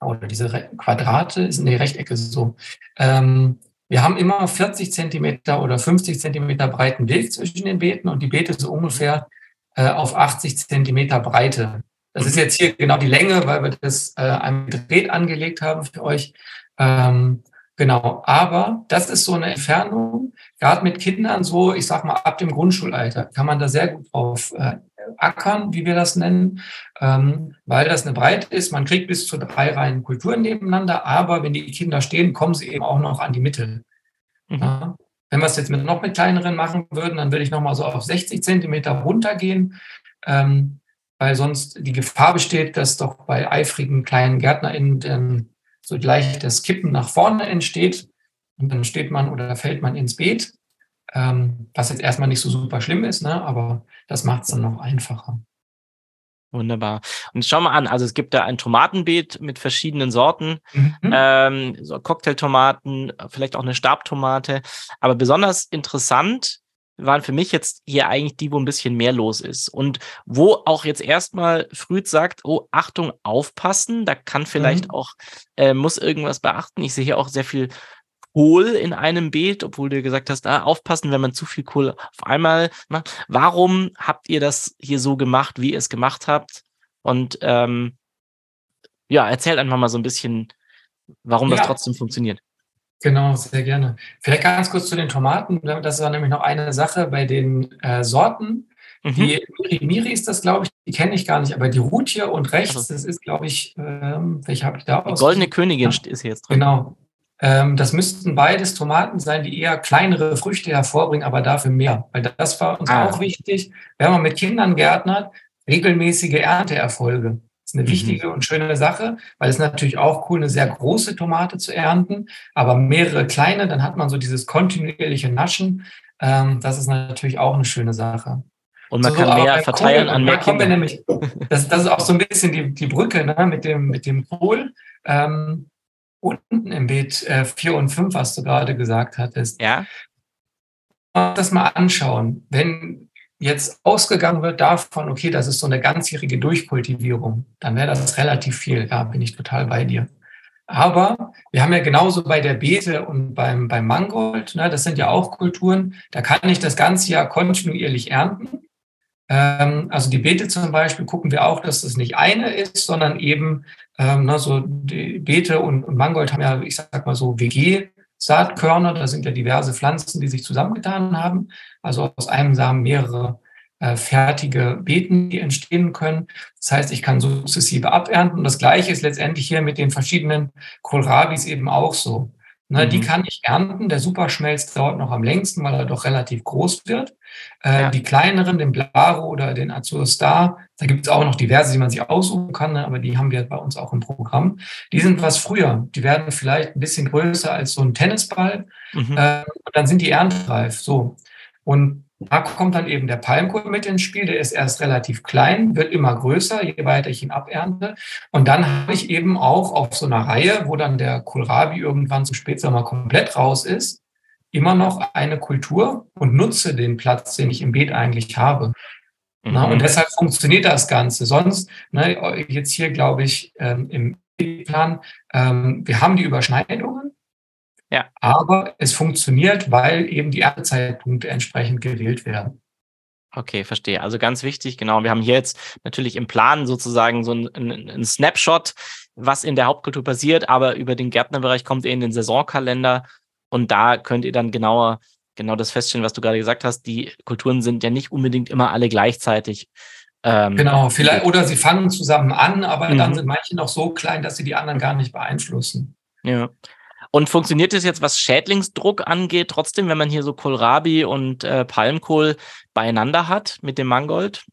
oder diese Quadrate, sind die Rechtecke so. Ähm, wir haben immer 40 Zentimeter oder 50 Zentimeter breiten Weg zwischen den Beeten und die Beete so ungefähr äh, auf 80 Zentimeter Breite. Das ist jetzt hier genau die Länge, weil wir das äh, einmal gedreht angelegt haben für euch. Ähm, genau, aber das ist so eine Entfernung, gerade mit Kindern so, ich sag mal, ab dem Grundschulalter kann man da sehr gut drauf äh, ackern, wie wir das nennen, ähm, weil das eine Breite ist. Man kriegt bis zu drei Reihen Kulturen nebeneinander, aber wenn die Kinder stehen, kommen sie eben auch noch an die Mitte. Mhm. Ja. Wenn wir es jetzt mit noch mit kleineren machen würden, dann würde ich nochmal so auf 60 Zentimeter runtergehen, ähm, weil sonst die Gefahr besteht, dass doch bei eifrigen kleinen GärtnerInnen dann so gleich das Kippen nach vorne entsteht und dann steht man oder fällt man ins Beet ähm, was jetzt erstmal nicht so super schlimm ist, ne? aber das macht es dann noch einfacher. Wunderbar. Und schau mal an, also es gibt da ein Tomatenbeet mit verschiedenen Sorten, mhm. ähm, so Cocktailtomaten, vielleicht auch eine Stabtomate. Aber besonders interessant waren für mich jetzt hier eigentlich die, wo ein bisschen mehr los ist. Und wo auch jetzt erstmal Früd sagt, oh, Achtung, aufpassen, da kann vielleicht mhm. auch, äh, muss irgendwas beachten. Ich sehe hier auch sehr viel Kohl in einem Beet, obwohl du gesagt hast, ah, aufpassen, wenn man zu viel Kohl auf einmal macht. Warum habt ihr das hier so gemacht, wie ihr es gemacht habt? Und ähm, ja, erzählt einfach mal so ein bisschen, warum ja. das trotzdem funktioniert. Genau, sehr gerne. Vielleicht ganz kurz zu den Tomaten. Das war nämlich noch eine Sache bei den äh, Sorten. Mhm. Die Miri, Miri ist das, glaube ich, die kenne ich gar nicht, aber die Ruth hier und rechts, also. das ist, glaube ich, ähm, welche habe ich da aus? Die goldene Königin ist hier jetzt drin. Genau, ähm, das müssten beides Tomaten sein, die eher kleinere Früchte hervorbringen, aber dafür mehr. Weil das war uns ah. auch wichtig, wenn man mit Kindern gärtnert, regelmäßige Ernteerfolge. Ist eine mhm. wichtige und schöne Sache, weil es natürlich auch cool, eine sehr große Tomate zu ernten, aber mehrere kleine, dann hat man so dieses kontinuierliche Naschen. Ähm, das ist natürlich auch eine schöne Sache. Und man so, kann mehr verteilen Kohl, an mehr Kinder. Nämlich, das, das, ist auch so ein bisschen die, die Brücke ne, mit dem, mit dem Kohl. Ähm, unten im Beet äh, 4 und 5, was du gerade gesagt hattest. Ja. Das mal anschauen. Wenn jetzt ausgegangen wird davon, okay, das ist so eine ganzjährige Durchkultivierung, dann wäre das relativ viel. Ja, bin ich total bei dir. Aber wir haben ja genauso bei der Beete und beim, beim Mangold, ne, das sind ja auch Kulturen, da kann ich das ganze Jahr kontinuierlich ernten. Ähm, also die Beete zum Beispiel gucken wir auch, dass das nicht eine ist, sondern eben ähm, ne, so die Beete und, und Mangold haben ja, ich sag mal so WG-Saatkörner. Da sind ja diverse Pflanzen, die sich zusammengetan haben. Also aus einem Samen mehrere äh, fertige Beeten, die entstehen können. Das heißt, ich kann sukzessive abernten. Und das Gleiche ist letztendlich hier mit den verschiedenen Kohlrabis eben auch so. Ne, mhm. Die kann ich ernten. Der Superschmelz dauert noch am längsten, weil er doch relativ groß wird. Äh, ja. Die kleineren, den Blaro oder den Azur Star, da gibt es auch noch diverse, die man sich aussuchen kann, ne, aber die haben wir bei uns auch im Programm. Die sind was früher. Die werden vielleicht ein bisschen größer als so ein Tennisball. Mhm. Äh, und dann sind die erntreif. So. Und da kommt dann eben der Palmkohl mit ins Spiel. Der ist erst relativ klein, wird immer größer, je weiter ich ihn abernte. Und dann habe ich eben auch auf so einer Reihe, wo dann der Kohlrabi irgendwann zum Spätsommer komplett raus ist, immer noch eine Kultur und nutze den Platz, den ich im Beet eigentlich habe. Mhm. Na, und deshalb funktioniert das Ganze. Sonst, ne, jetzt hier glaube ich ähm, im Plan, ähm, wir haben die Überschneidungen, ja. Aber es funktioniert, weil eben die Erntezeitpunkte entsprechend gewählt werden. Okay, verstehe. Also ganz wichtig, genau. Wir haben hier jetzt natürlich im Plan sozusagen so ein, ein, Snapshot, was in der Hauptkultur passiert, aber über den Gärtnerbereich kommt ihr in den Saisonkalender und da könnt ihr dann genauer genau das feststellen, was du gerade gesagt hast. Die Kulturen sind ja nicht unbedingt immer alle gleichzeitig. Ähm, genau, vielleicht, oder sie fangen zusammen an, aber mhm. dann sind manche noch so klein, dass sie die anderen gar nicht beeinflussen. Ja. Und funktioniert das jetzt, was Schädlingsdruck angeht, trotzdem, wenn man hier so Kohlrabi und äh, Palmkohl beieinander hat mit dem Mangold?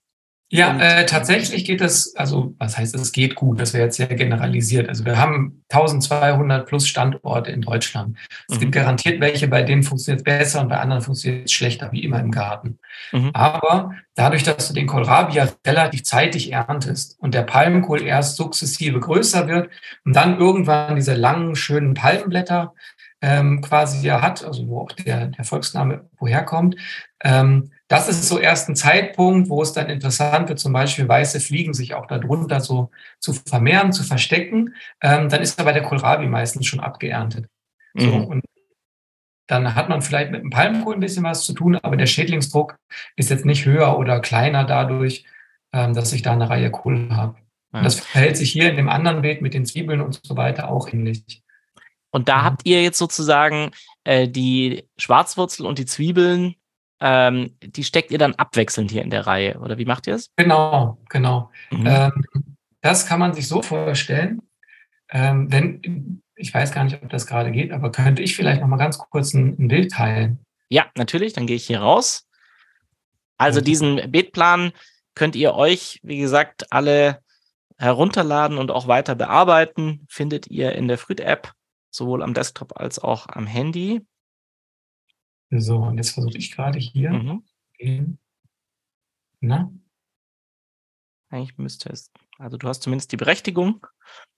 Ja, äh, tatsächlich geht es, also was heißt es geht gut, das wäre jetzt sehr generalisiert. Also wir haben 1200 plus Standorte in Deutschland. Es mhm. gibt garantiert welche, bei denen funktioniert es besser und bei anderen funktioniert es schlechter, wie immer im Garten. Mhm. Aber dadurch, dass du den Kohlrabi ja relativ zeitig erntest und der Palmkohl erst sukzessive größer wird und dann irgendwann diese langen, schönen Palmenblätter ähm, quasi ja hat, also wo auch der, der Volksname woher kommt, ähm, das ist so erst ein Zeitpunkt, wo es dann interessant wird, zum Beispiel weiße Fliegen sich auch darunter so zu vermehren, zu verstecken. Ähm, dann ist aber der Kohlrabi meistens schon abgeerntet. Mhm. So, und dann hat man vielleicht mit dem Palmkohl ein bisschen was zu tun, aber der Schädlingsdruck ist jetzt nicht höher oder kleiner dadurch, ähm, dass ich da eine Reihe Kohl habe. Ja. Das verhält sich hier in dem anderen Beet mit den Zwiebeln und so weiter auch ähnlich. Und da ja. habt ihr jetzt sozusagen äh, die Schwarzwurzel und die Zwiebeln ähm, die steckt ihr dann abwechselnd hier in der Reihe, oder wie macht ihr es? Genau, genau. Mhm. Ähm, das kann man sich so vorstellen, ähm, wenn, ich weiß gar nicht, ob das gerade geht, aber könnte ich vielleicht noch mal ganz kurz ein, ein Bild teilen? Ja, natürlich, dann gehe ich hier raus. Also diesen Beetplan könnt ihr euch, wie gesagt, alle herunterladen und auch weiter bearbeiten. Findet ihr in der Früht-App, sowohl am Desktop als auch am Handy. So, und jetzt versuche ich gerade hier. Mhm. Na? Eigentlich müsste es. Also du hast zumindest die Berechtigung.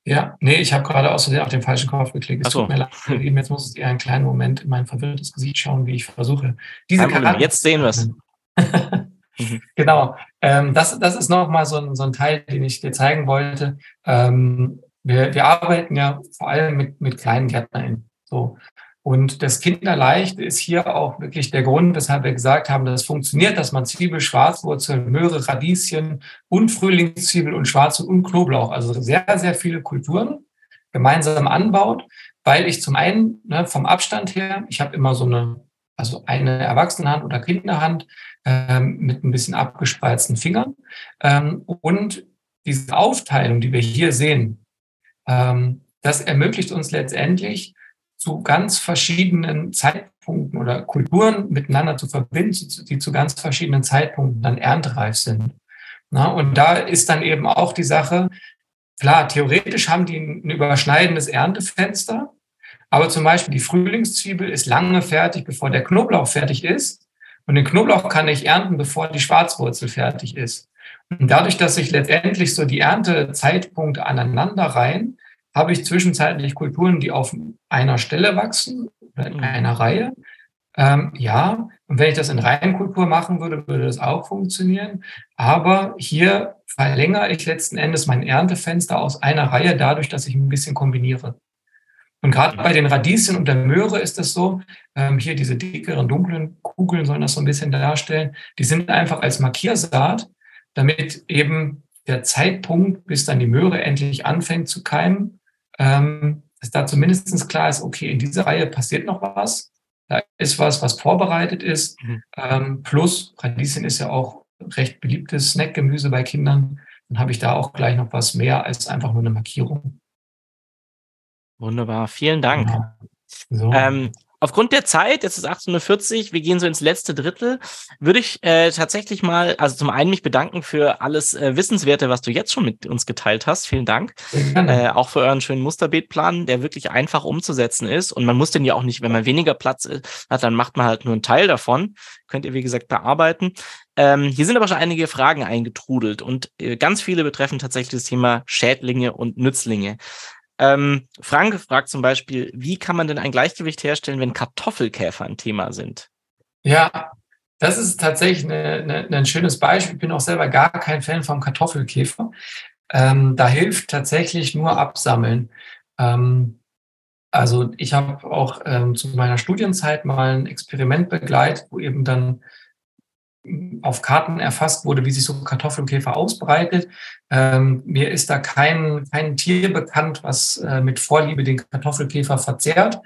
Ja, nee, ich habe gerade außerdem auf den falschen Knopf geklickt. Es so. tut mir leid. Jetzt muss eher einen kleinen Moment in mein verwirrtes Gesicht schauen, wie ich versuche. Diese Karte Jetzt sehen wir es. Genau. Ähm, das, das ist nochmal so ein, so ein Teil, den ich dir zeigen wollte. Ähm, wir, wir arbeiten ja vor allem mit, mit kleinen Gärtnern. So. Und das Kinderleicht ist hier auch wirklich der Grund, weshalb wir gesagt haben, dass es funktioniert, dass man Zwiebel, Schwarzwurzel, Möhre, Radieschen und Frühlingszwiebel und Schwarze und Knoblauch, also sehr, sehr viele Kulturen gemeinsam anbaut, weil ich zum einen ne, vom Abstand her, ich habe immer so eine, also eine Erwachsenenhand oder Kinderhand ähm, mit ein bisschen abgespreizten Fingern ähm, und diese Aufteilung, die wir hier sehen, ähm, das ermöglicht uns letztendlich, zu ganz verschiedenen Zeitpunkten oder Kulturen miteinander zu verbinden, die zu ganz verschiedenen Zeitpunkten dann erntereif sind. Na, und da ist dann eben auch die Sache, klar, theoretisch haben die ein überschneidendes Erntefenster, aber zum Beispiel die Frühlingszwiebel ist lange fertig, bevor der Knoblauch fertig ist. Und den Knoblauch kann ich ernten, bevor die Schwarzwurzel fertig ist. Und dadurch, dass sich letztendlich so die Erntezeitpunkte aneinander reihen, habe ich zwischenzeitlich Kulturen, die auf einer Stelle wachsen oder in mhm. einer Reihe. Ähm, ja, und wenn ich das in Reihenkultur machen würde, würde das auch funktionieren. Aber hier verlängere ich letzten Endes mein Erntefenster aus einer Reihe dadurch, dass ich ein bisschen kombiniere. Und gerade bei den Radieschen und der Möhre ist es so, ähm, hier diese dickeren, dunklen Kugeln sollen das so ein bisschen darstellen, die sind einfach als Markiersaat, damit eben der Zeitpunkt, bis dann die Möhre endlich anfängt zu keimen, ähm, dass da zumindest klar ist, okay, in dieser Reihe passiert noch was. Da ist was, was vorbereitet ist. Mhm. Ähm, plus, Radieschen ist ja auch recht beliebtes Snackgemüse bei Kindern. Dann habe ich da auch gleich noch was mehr als einfach nur eine Markierung. Wunderbar, vielen Dank. Genau. So. Ähm, Aufgrund der Zeit, es ist 18.40 Uhr, wir gehen so ins letzte Drittel, würde ich äh, tatsächlich mal, also zum einen mich bedanken für alles äh, Wissenswerte, was du jetzt schon mit uns geteilt hast. Vielen Dank. Äh, auch für euren schönen Musterbeetplan, der wirklich einfach umzusetzen ist. Und man muss den ja auch nicht, wenn man weniger Platz äh, hat, dann macht man halt nur einen Teil davon. Könnt ihr, wie gesagt, bearbeiten. Ähm, hier sind aber schon einige Fragen eingetrudelt und äh, ganz viele betreffen tatsächlich das Thema Schädlinge und Nützlinge. Ähm, Frank fragt zum Beispiel, wie kann man denn ein Gleichgewicht herstellen, wenn Kartoffelkäfer ein Thema sind? Ja, das ist tatsächlich eine, eine, ein schönes Beispiel. Ich bin auch selber gar kein Fan vom Kartoffelkäfer. Ähm, da hilft tatsächlich nur Absammeln. Ähm, also ich habe auch ähm, zu meiner Studienzeit mal ein Experiment begleitet, wo eben dann auf Karten erfasst wurde, wie sich so Kartoffelkäfer ausbreitet. Ähm, mir ist da kein, kein Tier bekannt, was äh, mit Vorliebe den Kartoffelkäfer verzehrt,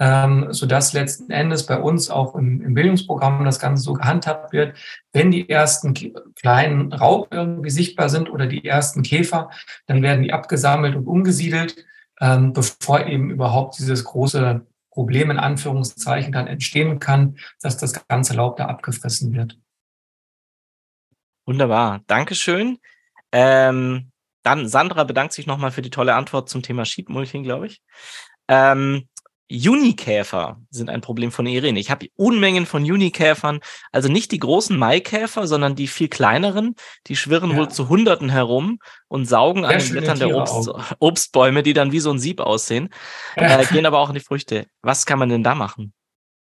ähm, sodass letzten Endes bei uns auch im, im, Bildungsprogramm das Ganze so gehandhabt wird, wenn die ersten kleinen Raub irgendwie sichtbar sind oder die ersten Käfer, dann werden die abgesammelt und umgesiedelt, ähm, bevor eben überhaupt dieses große Problem in Anführungszeichen dann entstehen kann, dass das ganze Laub da abgefressen wird. Wunderbar, Dankeschön. Ähm, dann Sandra bedankt sich nochmal für die tolle Antwort zum Thema Schiebmulching, glaube ich. Ähm, Junikäfer sind ein Problem von Irene. Ich habe Unmengen von Junikäfern, also nicht die großen Maikäfer, sondern die viel kleineren. Die schwirren ja. wohl zu Hunderten herum und saugen Sehr an den Blättern der Obst, Obstbäume, die dann wie so ein Sieb aussehen, ja. äh, gehen aber auch in die Früchte. Was kann man denn da machen?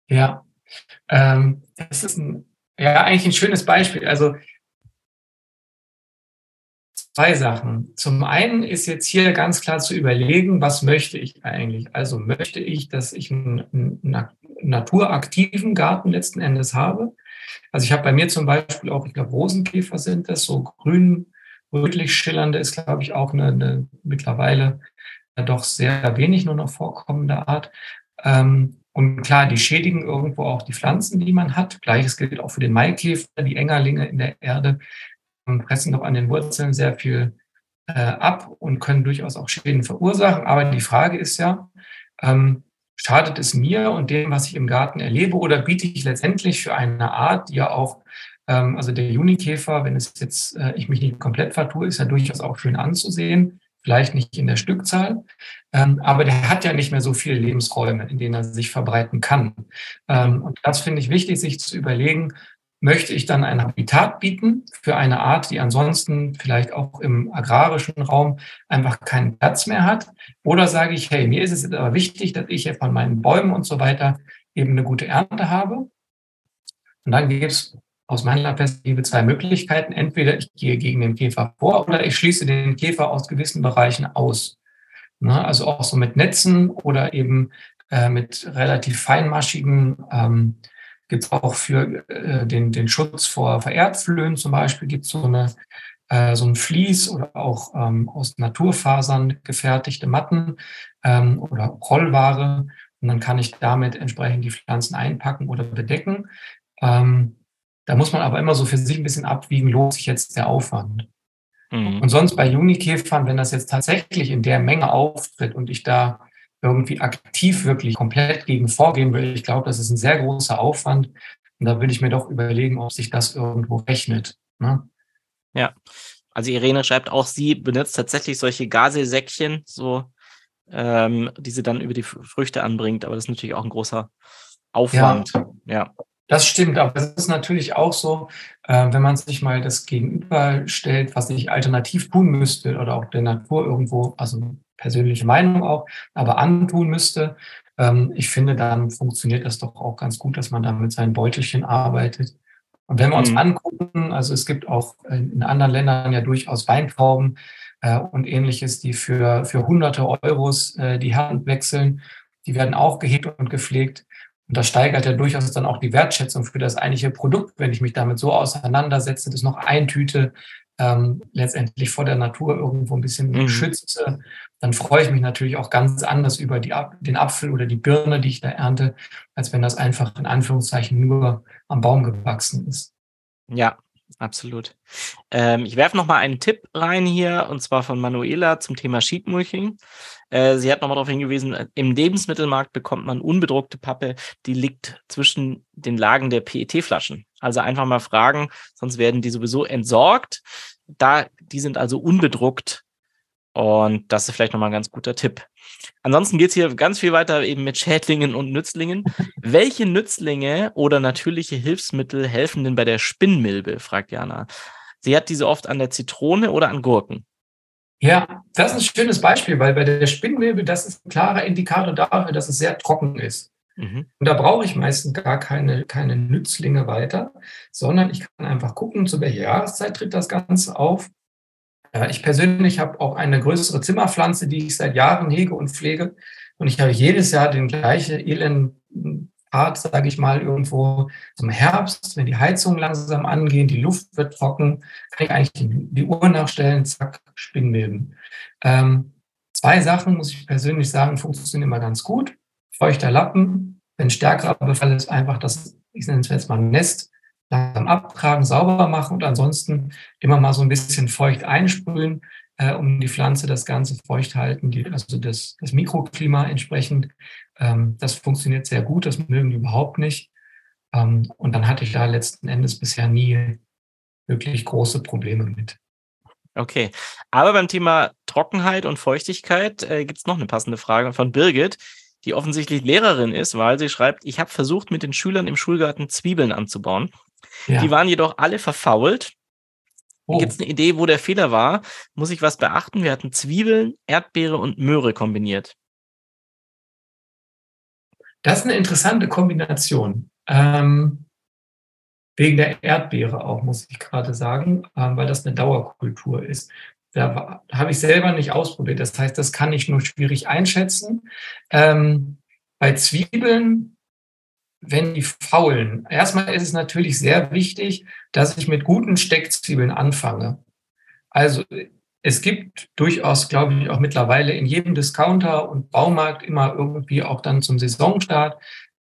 Ja, ähm, das ist ein, ja eigentlich ein schönes Beispiel. Also zwei Sachen. Zum einen ist jetzt hier ganz klar zu überlegen, was möchte ich eigentlich? Also möchte ich, dass ich einen, einen naturaktiven Garten letzten Endes habe? Also ich habe bei mir zum Beispiel auch, ich glaube, Rosenkäfer sind das, so grün, rötlich schillernde ist, glaube ich, auch eine, eine mittlerweile doch sehr wenig nur noch vorkommende Art. Ähm, und klar, die schädigen irgendwo auch die Pflanzen, die man hat. Gleiches gilt auch für den Maikäfer, die Engerlinge in der Erde pressen doch an den Wurzeln sehr viel äh, ab und können durchaus auch Schäden verursachen. Aber die Frage ist ja, ähm, schadet es mir und dem, was ich im Garten erlebe, oder biete ich letztendlich für eine Art, die ja auch, ähm, also der Junikäfer, wenn es jetzt, äh, ich mich nicht komplett vertue, ist ja durchaus auch schön anzusehen, vielleicht nicht in der Stückzahl, ähm, aber der hat ja nicht mehr so viele Lebensräume, in denen er sich verbreiten kann. Ähm, und das finde ich wichtig, sich zu überlegen, möchte ich dann ein Habitat bieten für eine Art, die ansonsten vielleicht auch im agrarischen Raum einfach keinen Platz mehr hat? Oder sage ich, hey, mir ist es aber wichtig, dass ich von meinen Bäumen und so weiter eben eine gute Ernte habe. Und dann gibt es aus meiner Perspektive zwei Möglichkeiten. Entweder ich gehe gegen den Käfer vor oder ich schließe den Käfer aus gewissen Bereichen aus. also auch so mit Netzen oder eben äh, mit relativ feinmaschigen ähm, gibt es auch für äh, den, den Schutz vor Vererbflöhen zum Beispiel gibt es so eine äh, so ein Vlies oder auch ähm, aus Naturfasern gefertigte Matten ähm, oder Rollware. Und dann kann ich damit entsprechend die Pflanzen einpacken oder bedecken. Ähm, da muss man aber immer so für sich ein bisschen abwiegen, lohnt sich jetzt der Aufwand. Mhm. Und sonst bei Junikäfern, wenn das jetzt tatsächlich in der Menge auftritt und ich da irgendwie aktiv wirklich komplett gegen vorgehen will, ich glaube, das ist ein sehr großer Aufwand. Und da würde ich mir doch überlegen, ob sich das irgendwo rechnet. Ne? Ja, also Irene schreibt auch, sie benutzt tatsächlich solche Gasesäckchen, so, ähm, die sie dann über die Früchte anbringt. Aber das ist natürlich auch ein großer Aufwand. Ja. ja. Das stimmt, aber es ist natürlich auch so, äh, wenn man sich mal das gegenüberstellt, was ich alternativ tun müsste oder auch der Natur irgendwo, also persönliche Meinung auch, aber antun müsste. Ähm, ich finde, dann funktioniert das doch auch ganz gut, dass man da mit seinen Beutelchen arbeitet. Und wenn wir uns mhm. angucken, also es gibt auch in anderen Ländern ja durchaus Weintrauben äh, und ähnliches, die für, für hunderte Euros äh, die Hand wechseln. Die werden auch gehegt und gepflegt. Und das steigert ja durchaus dann auch die Wertschätzung für das eigentliche Produkt, wenn ich mich damit so auseinandersetze, dass noch ein Tüte ähm, letztendlich vor der Natur irgendwo ein bisschen mhm. schütze, dann freue ich mich natürlich auch ganz anders über die, den Apfel oder die Birne, die ich da ernte, als wenn das einfach in Anführungszeichen nur am Baum gewachsen ist. Ja, absolut. Ähm, ich werfe noch mal einen Tipp rein hier, und zwar von Manuela zum Thema Sheetmulching. Äh, sie hat nochmal darauf hingewiesen, äh, im Lebensmittelmarkt bekommt man unbedruckte Pappe, die liegt zwischen den Lagen der PET-Flaschen. Also einfach mal fragen, sonst werden die sowieso entsorgt. Da, die sind also unbedruckt. Und das ist vielleicht nochmal ein ganz guter Tipp. Ansonsten geht es hier ganz viel weiter eben mit Schädlingen und Nützlingen. Welche Nützlinge oder natürliche Hilfsmittel helfen denn bei der Spinnmilbe, fragt Jana. Sie hat diese oft an der Zitrone oder an Gurken. Ja, das ist ein schönes Beispiel, weil bei der Spinnmilbe, das ist ein klarer Indikator dafür, dass es sehr trocken ist. Mhm. Und da brauche ich meistens gar keine, keine Nützlinge weiter, sondern ich kann einfach gucken, zu welcher Jahreszeit tritt das Ganze auf. Ich persönlich habe auch eine größere Zimmerpflanze, die ich seit Jahren hege und pflege. Und ich habe jedes Jahr den gleichen elenden Art, sage ich mal, irgendwo im Herbst, wenn die Heizungen langsam angehen, die Luft wird trocken, kann ich eigentlich die, die Uhr nachstellen, zack, Spinnmilben. Ähm, zwei Sachen, muss ich persönlich sagen, funktionieren immer ganz gut. Feuchter Lappen, wenn stärkerer Befall ist, einfach das, ich nenne es jetzt mal Nest, langsam abtragen, sauber machen und ansonsten immer mal so ein bisschen feucht einsprühen, äh, um die Pflanze das Ganze feucht halten, die, also das, das Mikroklima entsprechend. Ähm, das funktioniert sehr gut, das mögen die überhaupt nicht. Ähm, und dann hatte ich da letzten Endes bisher nie wirklich große Probleme mit. Okay, aber beim Thema Trockenheit und Feuchtigkeit äh, gibt es noch eine passende Frage von Birgit, die offensichtlich Lehrerin ist, weil sie schreibt, ich habe versucht, mit den Schülern im Schulgarten Zwiebeln anzubauen. Ja. Die waren jedoch alle verfault. Oh. Gibt es eine Idee, wo der Fehler war? Muss ich was beachten? Wir hatten Zwiebeln, Erdbeere und Möhre kombiniert. Das ist eine interessante Kombination. Ähm, wegen der Erdbeere auch, muss ich gerade sagen, ähm, weil das eine Dauerkultur ist. Da habe ich selber nicht ausprobiert. Das heißt, das kann ich nur schwierig einschätzen. Ähm, bei Zwiebeln wenn die faulen. Erstmal ist es natürlich sehr wichtig, dass ich mit guten Steckzwiebeln anfange. Also es gibt durchaus, glaube ich, auch mittlerweile in jedem Discounter und Baumarkt immer irgendwie auch dann zum Saisonstart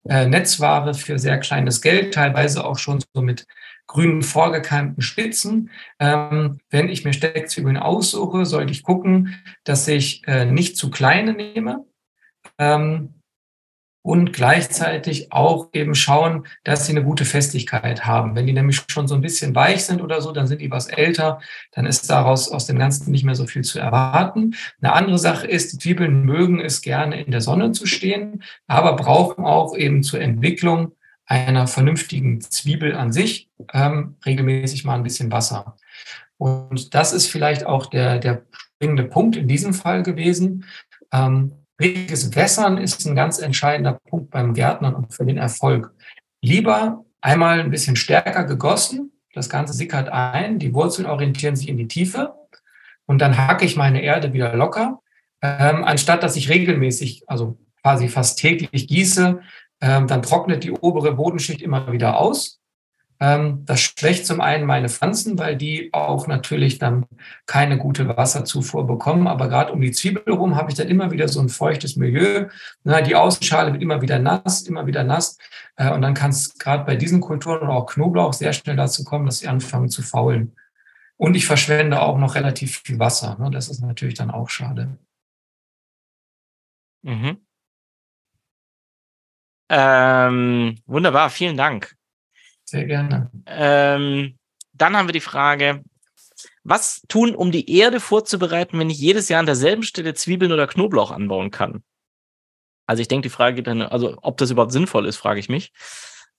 äh, Netzware für sehr kleines Geld, teilweise auch schon so mit grünen vorgekeimten Spitzen. Ähm, wenn ich mir Steckzwiebeln aussuche, sollte ich gucken, dass ich äh, nicht zu kleine nehme. Ähm, und gleichzeitig auch eben schauen, dass sie eine gute Festigkeit haben. Wenn die nämlich schon so ein bisschen weich sind oder so, dann sind die was älter, dann ist daraus aus dem Ganzen nicht mehr so viel zu erwarten. Eine andere Sache ist, die Zwiebeln mögen es gerne in der Sonne zu stehen, aber brauchen auch eben zur Entwicklung einer vernünftigen Zwiebel an sich ähm, regelmäßig mal ein bisschen Wasser. Und das ist vielleicht auch der, der springende Punkt in diesem Fall gewesen. Ähm, Richtiges Wässern ist ein ganz entscheidender Punkt beim Gärtnern und für den Erfolg. Lieber einmal ein bisschen stärker gegossen, das Ganze sickert ein, die Wurzeln orientieren sich in die Tiefe und dann hacke ich meine Erde wieder locker, ähm, anstatt dass ich regelmäßig, also quasi fast täglich gieße, ähm, dann trocknet die obere Bodenschicht immer wieder aus das schwächt zum einen meine Pflanzen, weil die auch natürlich dann keine gute Wasserzufuhr bekommen. Aber gerade um die Zwiebel herum habe ich dann immer wieder so ein feuchtes Milieu. die Außenschale wird immer wieder nass, immer wieder nass. Äh, und dann kann es gerade bei diesen Kulturen und auch Knoblauch sehr schnell dazu kommen, dass sie anfangen zu faulen. Und ich verschwende auch noch relativ viel Wasser. Ne? Das ist natürlich dann auch schade. Mhm. Ähm, wunderbar, vielen Dank. Sehr gerne. Ähm, dann haben wir die Frage, was tun, um die Erde vorzubereiten, wenn ich jedes Jahr an derselben Stelle Zwiebeln oder Knoblauch anbauen kann? Also ich denke, die Frage geht dann, also ob das überhaupt sinnvoll ist, frage ich mich.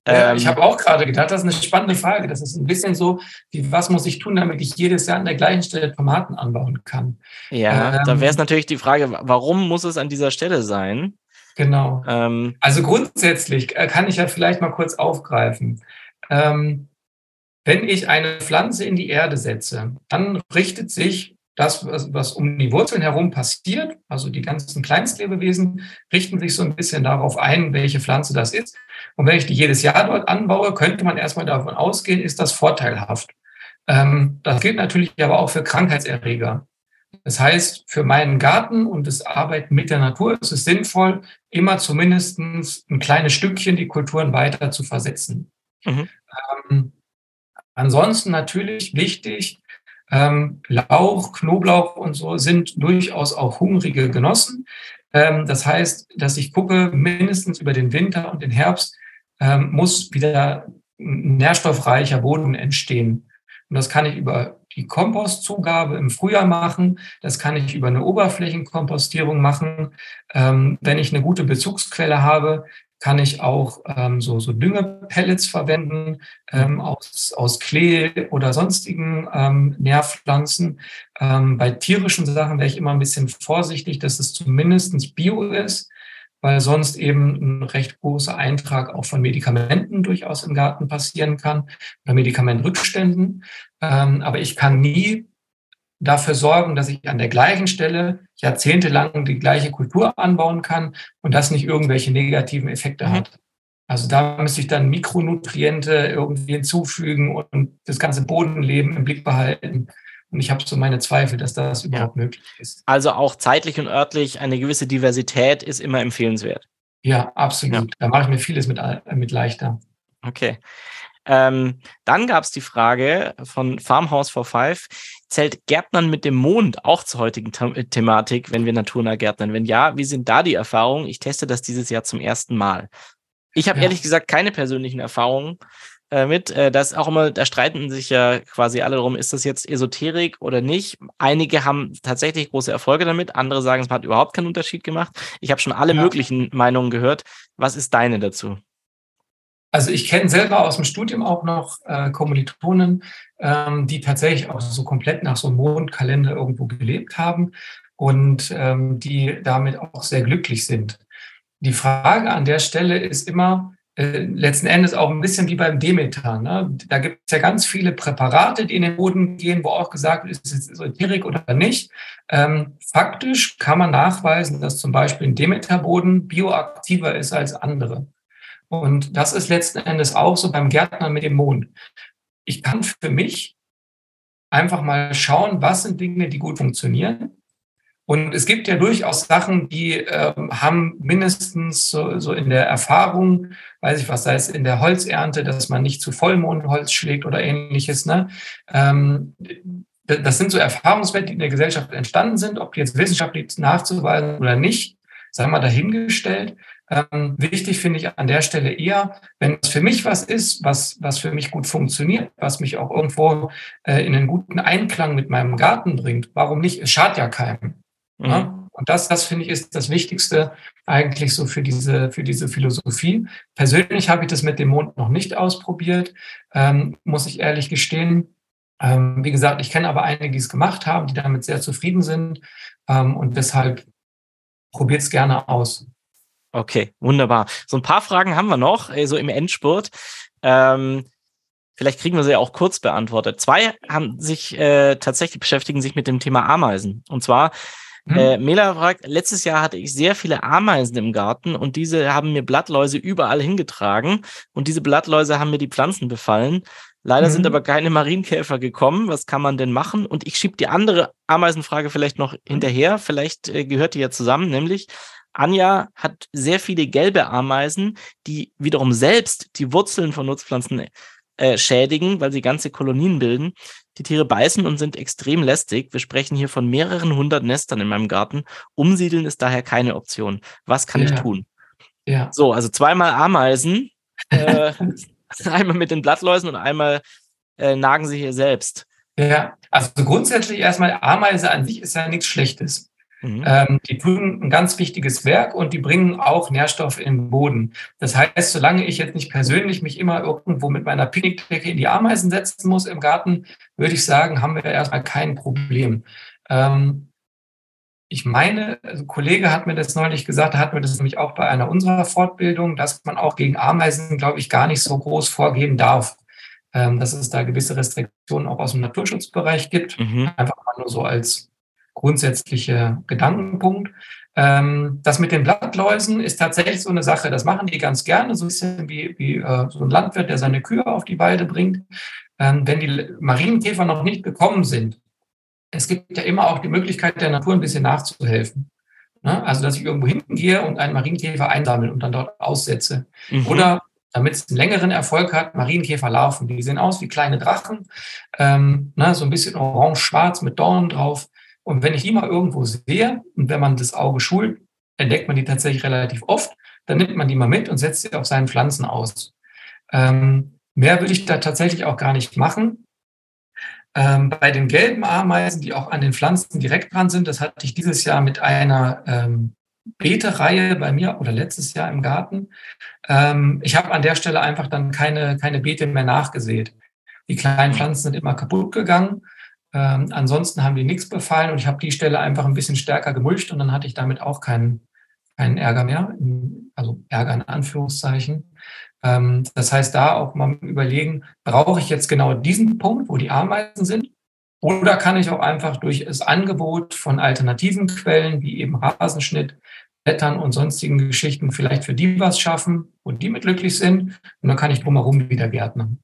Ja, ich ähm, habe auch gerade gedacht, das ist eine spannende Frage. Das ist ein bisschen so, wie was muss ich tun, damit ich jedes Jahr an der gleichen Stelle Tomaten anbauen kann. Ja, ähm, da wäre es natürlich die Frage, warum muss es an dieser Stelle sein? Genau. Ähm, also grundsätzlich äh, kann ich ja vielleicht mal kurz aufgreifen. Ähm, wenn ich eine Pflanze in die Erde setze, dann richtet sich das, was, was, um die Wurzeln herum passiert, also die ganzen Kleinstlebewesen, richten sich so ein bisschen darauf ein, welche Pflanze das ist. Und wenn ich die jedes Jahr dort anbaue, könnte man erstmal davon ausgehen, ist das vorteilhaft. Ähm, das gilt natürlich aber auch für Krankheitserreger. Das heißt, für meinen Garten und das Arbeiten mit der Natur ist es sinnvoll, immer zumindest ein kleines Stückchen die Kulturen weiter zu versetzen. Mhm. Ähm, Ansonsten natürlich wichtig, ähm, Lauch, Knoblauch und so sind durchaus auch hungrige Genossen. Ähm, das heißt, dass ich gucke, mindestens über den Winter und den Herbst ähm, muss wieder nährstoffreicher Boden entstehen. Und das kann ich über die Kompostzugabe im Frühjahr machen. Das kann ich über eine Oberflächenkompostierung machen. Ähm, wenn ich eine gute Bezugsquelle habe, kann ich auch ähm, so, so Düngepellets verwenden ähm, aus, aus Klee oder sonstigen ähm, Nährpflanzen. Ähm, bei tierischen Sachen wäre ich immer ein bisschen vorsichtig, dass es zumindestens Bio ist, weil sonst eben ein recht großer Eintrag auch von Medikamenten durchaus im Garten passieren kann oder Medikamentrückständen. Ähm, aber ich kann nie dafür sorgen, dass ich an der gleichen Stelle jahrzehntelang die gleiche Kultur anbauen kann und das nicht irgendwelche negativen Effekte mhm. hat. Also da müsste ich dann Mikronutriente irgendwie hinzufügen und das ganze Bodenleben im Blick behalten. Und ich habe so meine Zweifel, dass das überhaupt ja. möglich ist. Also auch zeitlich und örtlich eine gewisse Diversität ist immer empfehlenswert. Ja, absolut. Ja. Da mache ich mir vieles mit, mit leichter. Okay. Ähm, dann gab es die Frage von Farmhouse for Five, zählt Gärtnern mit dem Mond auch zur heutigen The Thematik, wenn wir naturnah gärtnern? Wenn ja, wie sind da die Erfahrungen? Ich teste das dieses Jahr zum ersten Mal. Ich habe ja. ehrlich gesagt keine persönlichen Erfahrungen äh, mit. Äh, das auch immer, da streiten sich ja quasi alle darum, ist das jetzt Esoterik oder nicht. Einige haben tatsächlich große Erfolge damit, andere sagen, es hat überhaupt keinen Unterschied gemacht. Ich habe schon alle ja. möglichen Meinungen gehört. Was ist deine dazu? Also ich kenne selber aus dem Studium auch noch äh, Kommilitonen, ähm, die tatsächlich auch so komplett nach so einem Mondkalender irgendwo gelebt haben und ähm, die damit auch sehr glücklich sind. Die Frage an der Stelle ist immer, äh, letzten Endes auch ein bisschen wie beim Demeter. Ne? Da gibt es ja ganz viele Präparate, die in den Boden gehen, wo auch gesagt wird, ist es Esoterik oder nicht. Ähm, faktisch kann man nachweisen, dass zum Beispiel ein Demeter-Boden bioaktiver ist als andere. Und das ist letzten Endes auch so beim Gärtner mit dem Mond. Ich kann für mich einfach mal schauen, was sind Dinge, die gut funktionieren. Und es gibt ja durchaus Sachen, die ähm, haben mindestens so, so in der Erfahrung, weiß ich was, sei es in der Holzernte, dass man nicht zu Vollmondholz schlägt oder ähnliches. Ne? Ähm, das sind so Erfahrungswerte, die in der Gesellschaft entstanden sind, ob die jetzt wissenschaftlich nachzuweisen oder nicht, sagen wir dahingestellt. Ähm, wichtig finde ich an der Stelle eher, wenn es für mich was ist, was, was für mich gut funktioniert, was mich auch irgendwo äh, in einen guten Einklang mit meinem Garten bringt, warum nicht? Es schadet ja keinem. Mhm. Ja? Und das, das finde ich, ist das Wichtigste eigentlich so für diese, für diese Philosophie. Persönlich habe ich das mit dem Mond noch nicht ausprobiert, ähm, muss ich ehrlich gestehen. Ähm, wie gesagt, ich kenne aber einige, die es gemacht haben, die damit sehr zufrieden sind. Ähm, und deshalb probiert es gerne aus. Okay, wunderbar. So ein paar Fragen haben wir noch, äh, so im Endspurt. Ähm, vielleicht kriegen wir sie ja auch kurz beantwortet. Zwei haben sich äh, tatsächlich beschäftigen sich mit dem Thema Ameisen. Und zwar, hm. äh, Mela fragt, letztes Jahr hatte ich sehr viele Ameisen im Garten und diese haben mir Blattläuse überall hingetragen und diese Blattläuse haben mir die Pflanzen befallen. Leider mhm. sind aber keine Marienkäfer gekommen. Was kann man denn machen? Und ich schiebe die andere Ameisenfrage vielleicht noch hinterher. Vielleicht äh, gehört die ja zusammen, nämlich Anja hat sehr viele gelbe Ameisen, die wiederum selbst die Wurzeln von Nutzpflanzen äh, schädigen, weil sie ganze Kolonien bilden. Die Tiere beißen und sind extrem lästig. Wir sprechen hier von mehreren hundert Nestern in meinem Garten. Umsiedeln ist daher keine Option. Was kann ja. ich tun? Ja. So, also zweimal Ameisen, äh, einmal mit den Blattläusen und einmal äh, nagen sie hier selbst. Ja, also grundsätzlich erstmal Ameise an sich ist ja nichts Schlechtes. Mhm. Ähm, die tun ein ganz wichtiges Werk und die bringen auch Nährstoffe in den Boden. Das heißt, solange ich jetzt nicht persönlich mich immer irgendwo mit meiner Picknickdecke in die Ameisen setzen muss im Garten, würde ich sagen, haben wir erstmal kein Problem. Ähm, ich meine, also ein Kollege hat mir das neulich gesagt, da hatten wir das nämlich auch bei einer unserer Fortbildung, dass man auch gegen Ameisen, glaube ich, gar nicht so groß vorgehen darf. Ähm, dass es da gewisse Restriktionen auch aus dem Naturschutzbereich gibt. Mhm. Einfach mal nur so als grundsätzliche Gedankenpunkt. Ähm, das mit den Blattläusen ist tatsächlich so eine Sache, das machen die ganz gerne, so ein bisschen wie, wie äh, so ein Landwirt, der seine Kühe auf die Weide bringt. Ähm, wenn die Marienkäfer noch nicht gekommen sind, es gibt ja immer auch die Möglichkeit der Natur ein bisschen nachzuhelfen. Ne? Also, dass ich irgendwo hingehe und einen Marienkäfer einsammle und dann dort aussetze. Mhm. Oder damit es einen längeren Erfolg hat, Marienkäferlarven. Die sehen aus wie kleine Drachen, ähm, ne, so ein bisschen orange-schwarz mit Dornen drauf. Und wenn ich die mal irgendwo sehe und wenn man das Auge schult, entdeckt man die tatsächlich relativ oft, dann nimmt man die mal mit und setzt sie auf seinen Pflanzen aus. Ähm, mehr würde ich da tatsächlich auch gar nicht machen. Ähm, bei den gelben Ameisen, die auch an den Pflanzen direkt dran sind, das hatte ich dieses Jahr mit einer ähm, Beete-Reihe bei mir oder letztes Jahr im Garten. Ähm, ich habe an der Stelle einfach dann keine, keine Beete mehr nachgesät. Die kleinen Pflanzen sind immer kaputt gegangen. Ähm, ansonsten haben die nichts befallen und ich habe die Stelle einfach ein bisschen stärker gemulcht und dann hatte ich damit auch keinen, keinen Ärger mehr. Also Ärger in Anführungszeichen. Ähm, das heißt, da auch mal überlegen, brauche ich jetzt genau diesen Punkt, wo die Ameisen sind? Oder kann ich auch einfach durch das Angebot von alternativen Quellen, wie eben Rasenschnitt, Blättern und sonstigen Geschichten, vielleicht für die was schaffen, wo die mit glücklich sind? Und dann kann ich drumherum wieder gärtnern.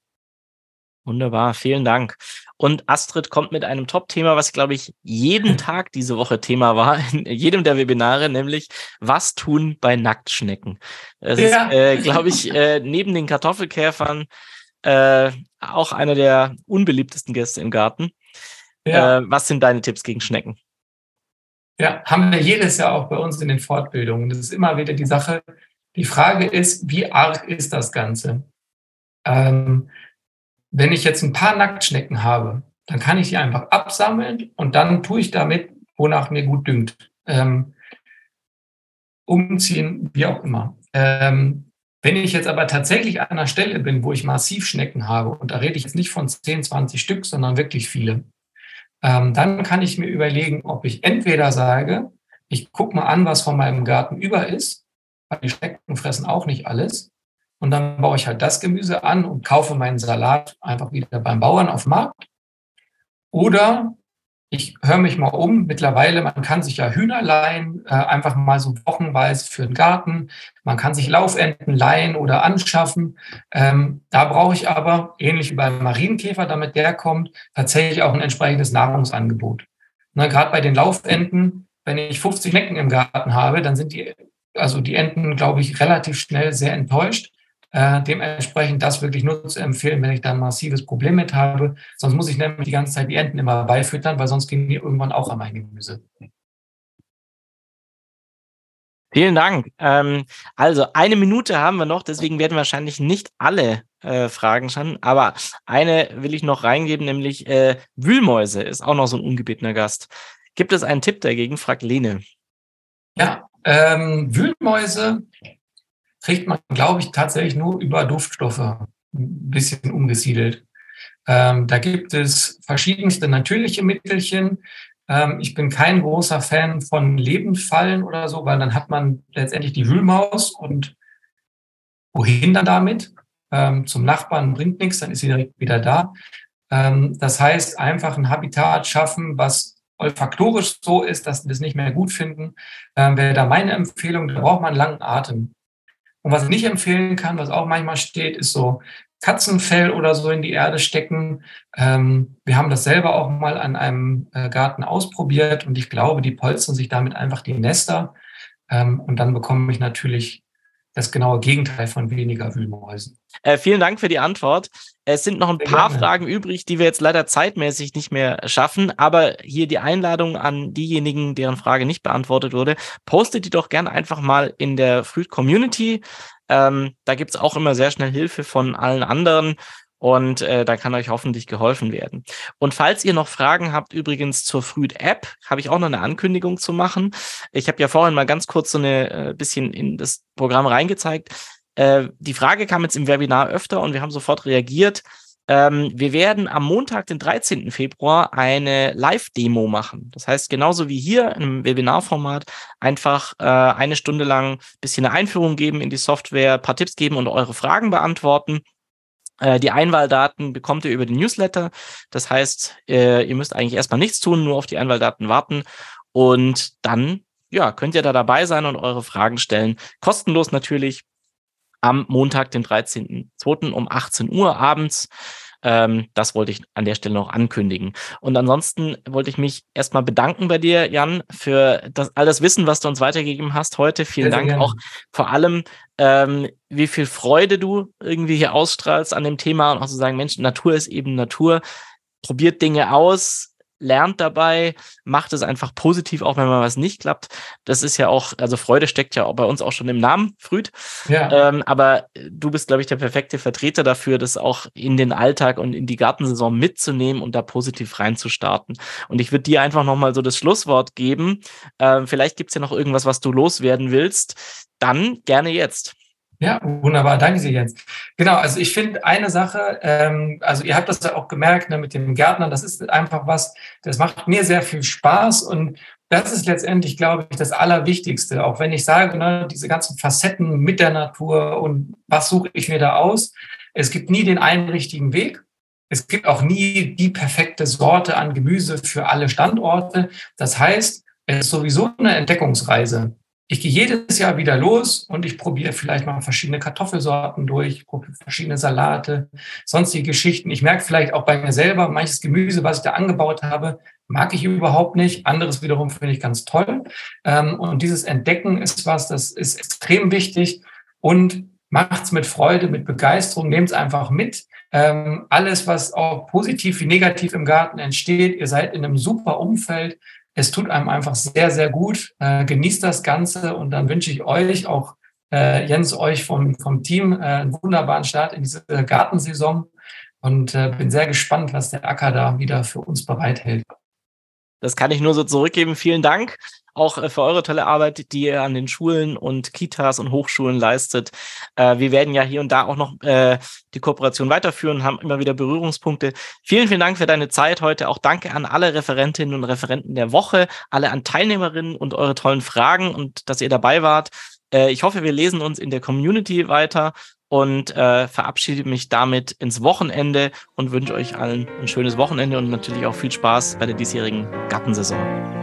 Wunderbar, vielen Dank. Und Astrid kommt mit einem Top-Thema, was, glaube ich, jeden Tag diese Woche Thema war, in jedem der Webinare, nämlich was tun bei Nacktschnecken. Das ja. ist, äh, glaube ich, äh, neben den Kartoffelkäfern äh, auch einer der unbeliebtesten Gäste im Garten. Ja. Äh, was sind deine Tipps gegen Schnecken? Ja, haben wir jedes Jahr auch bei uns in den Fortbildungen. Das ist immer wieder die Sache. Die Frage ist, wie arg ist das Ganze? Ähm, wenn ich jetzt ein paar Nacktschnecken habe, dann kann ich die einfach absammeln und dann tue ich damit, wonach mir gut düngt. Ähm, umziehen, wie auch immer. Ähm, wenn ich jetzt aber tatsächlich an einer Stelle bin, wo ich massiv Schnecken habe, und da rede ich jetzt nicht von 10, 20 Stück, sondern wirklich viele, ähm, dann kann ich mir überlegen, ob ich entweder sage, ich gucke mal an, was von meinem Garten über ist, weil die Schnecken fressen auch nicht alles, und dann baue ich halt das Gemüse an und kaufe meinen Salat einfach wieder beim Bauern auf dem Markt. Oder ich höre mich mal um. Mittlerweile, man kann sich ja Hühner leihen, äh, einfach mal so wochenweise für den Garten. Man kann sich Laufenten leihen oder anschaffen. Ähm, da brauche ich aber, ähnlich wie beim Marienkäfer, damit der kommt, tatsächlich auch ein entsprechendes Nahrungsangebot. Gerade bei den Laufenten, wenn ich 50 Schnecken im Garten habe, dann sind die, also die Enten, glaube ich, relativ schnell sehr enttäuscht. Äh, dementsprechend das wirklich nur zu empfehlen, wenn ich da ein massives Problem mit habe. Sonst muss ich nämlich die ganze Zeit die Enten immer beifüttern, weil sonst gehen die irgendwann auch an mein Gemüse. Vielen Dank. Ähm, also eine Minute haben wir noch, deswegen werden wahrscheinlich nicht alle äh, Fragen schon, aber eine will ich noch reingeben, nämlich äh, Wühlmäuse ist auch noch so ein ungebettener Gast. Gibt es einen Tipp dagegen? fragt Lene. Ja, ähm, Wühlmäuse kriegt man, glaube ich, tatsächlich nur über Duftstoffe ein bisschen umgesiedelt. Ähm, da gibt es verschiedenste natürliche Mittelchen. Ähm, ich bin kein großer Fan von Lebendfallen oder so, weil dann hat man letztendlich die Wühlmaus und wohin dann damit? Ähm, zum Nachbarn bringt nichts, dann ist sie direkt wieder da. Ähm, das heißt, einfach ein Habitat schaffen, was olfaktorisch so ist, dass wir es nicht mehr gut finden, ähm, wäre da meine Empfehlung. Da braucht man einen langen Atem. Und was ich nicht empfehlen kann, was auch manchmal steht, ist so Katzenfell oder so in die Erde stecken. Ähm, wir haben das selber auch mal an einem äh, Garten ausprobiert und ich glaube, die polstern sich damit einfach die Nester. Ähm, und dann bekomme ich natürlich das genaue Gegenteil von weniger Wühlmäusen. Äh, vielen Dank für die Antwort. Es sind noch ein Sehr paar gerne. Fragen übrig, die wir jetzt leider zeitmäßig nicht mehr schaffen. Aber hier die Einladung an diejenigen, deren Frage nicht beantwortet wurde. Postet die doch gerne einfach mal in der Fruit Community. Ähm, da gibt's auch immer sehr schnell Hilfe von allen anderen und äh, da kann euch hoffentlich geholfen werden. Und falls ihr noch Fragen habt, übrigens zur Früht App, habe ich auch noch eine Ankündigung zu machen. Ich habe ja vorhin mal ganz kurz so eine äh, bisschen in das Programm reingezeigt. Äh, die Frage kam jetzt im Webinar öfter und wir haben sofort reagiert. Ähm, wir werden am Montag, den 13. Februar, eine Live-Demo machen. Das heißt, genauso wie hier im Webinarformat, einfach äh, eine Stunde lang bisschen eine Einführung geben in die Software, paar Tipps geben und eure Fragen beantworten. Äh, die Einwahldaten bekommt ihr über den Newsletter. Das heißt, äh, ihr müsst eigentlich erstmal nichts tun, nur auf die Einwahldaten warten. Und dann, ja, könnt ihr da dabei sein und eure Fragen stellen. Kostenlos natürlich am Montag, den 13.02. um 18 Uhr abends. Ähm, das wollte ich an der Stelle noch ankündigen. Und ansonsten wollte ich mich erstmal bedanken bei dir, Jan, für das, all das Wissen, was du uns weitergegeben hast heute. Vielen sehr, Dank sehr auch vor allem, ähm, wie viel Freude du irgendwie hier ausstrahlst an dem Thema und auch zu so sagen, Mensch, Natur ist eben Natur. Probiert Dinge aus, lernt dabei, macht es einfach positiv, auch wenn mal was nicht klappt. Das ist ja auch, also Freude steckt ja auch bei uns auch schon im Namen, Früd. Ja. Ähm, aber du bist, glaube ich, der perfekte Vertreter dafür, das auch in den Alltag und in die Gartensaison mitzunehmen und da positiv reinzustarten. Und ich würde dir einfach nochmal so das Schlusswort geben. Ähm, vielleicht gibt es ja noch irgendwas, was du loswerden willst. Dann gerne jetzt. Ja, wunderbar. Danke Sie, Jens. Genau, also ich finde eine Sache, ähm, also ihr habt das ja auch gemerkt ne, mit dem Gärtner, das ist einfach was, das macht mir sehr viel Spaß und das ist letztendlich, glaube ich, das Allerwichtigste. Auch wenn ich sage, ne, diese ganzen Facetten mit der Natur und was suche ich mir da aus, es gibt nie den einen richtigen Weg. Es gibt auch nie die perfekte Sorte an Gemüse für alle Standorte. Das heißt, es ist sowieso eine Entdeckungsreise ich gehe jedes Jahr wieder los und ich probiere vielleicht mal verschiedene Kartoffelsorten durch, probiere verschiedene Salate, sonstige Geschichten. Ich merke vielleicht auch bei mir selber, manches Gemüse, was ich da angebaut habe, mag ich überhaupt nicht. Anderes wiederum finde ich ganz toll. Ähm, und dieses Entdecken ist was, das ist extrem wichtig und macht's mit Freude, mit Begeisterung, nehmt es einfach mit. Ähm, alles, was auch positiv wie negativ im Garten entsteht, ihr seid in einem super Umfeld, es tut einem einfach sehr, sehr gut. Äh, genießt das Ganze und dann wünsche ich euch, auch äh, Jens, euch vom, vom Team, äh, einen wunderbaren Start in diese Gartensaison und äh, bin sehr gespannt, was der Acker da wieder für uns bereithält. Das kann ich nur so zurückgeben. Vielen Dank auch äh, für eure tolle Arbeit, die ihr an den Schulen und Kitas und Hochschulen leistet. Äh, wir werden ja hier und da auch noch äh, die Kooperation weiterführen, haben immer wieder Berührungspunkte. Vielen, vielen Dank für deine Zeit heute. Auch danke an alle Referentinnen und Referenten der Woche, alle an Teilnehmerinnen und eure tollen Fragen und dass ihr dabei wart. Ich hoffe, wir lesen uns in der Community weiter und äh, verabschiede mich damit ins Wochenende und wünsche euch allen ein schönes Wochenende und natürlich auch viel Spaß bei der diesjährigen Gartensaison.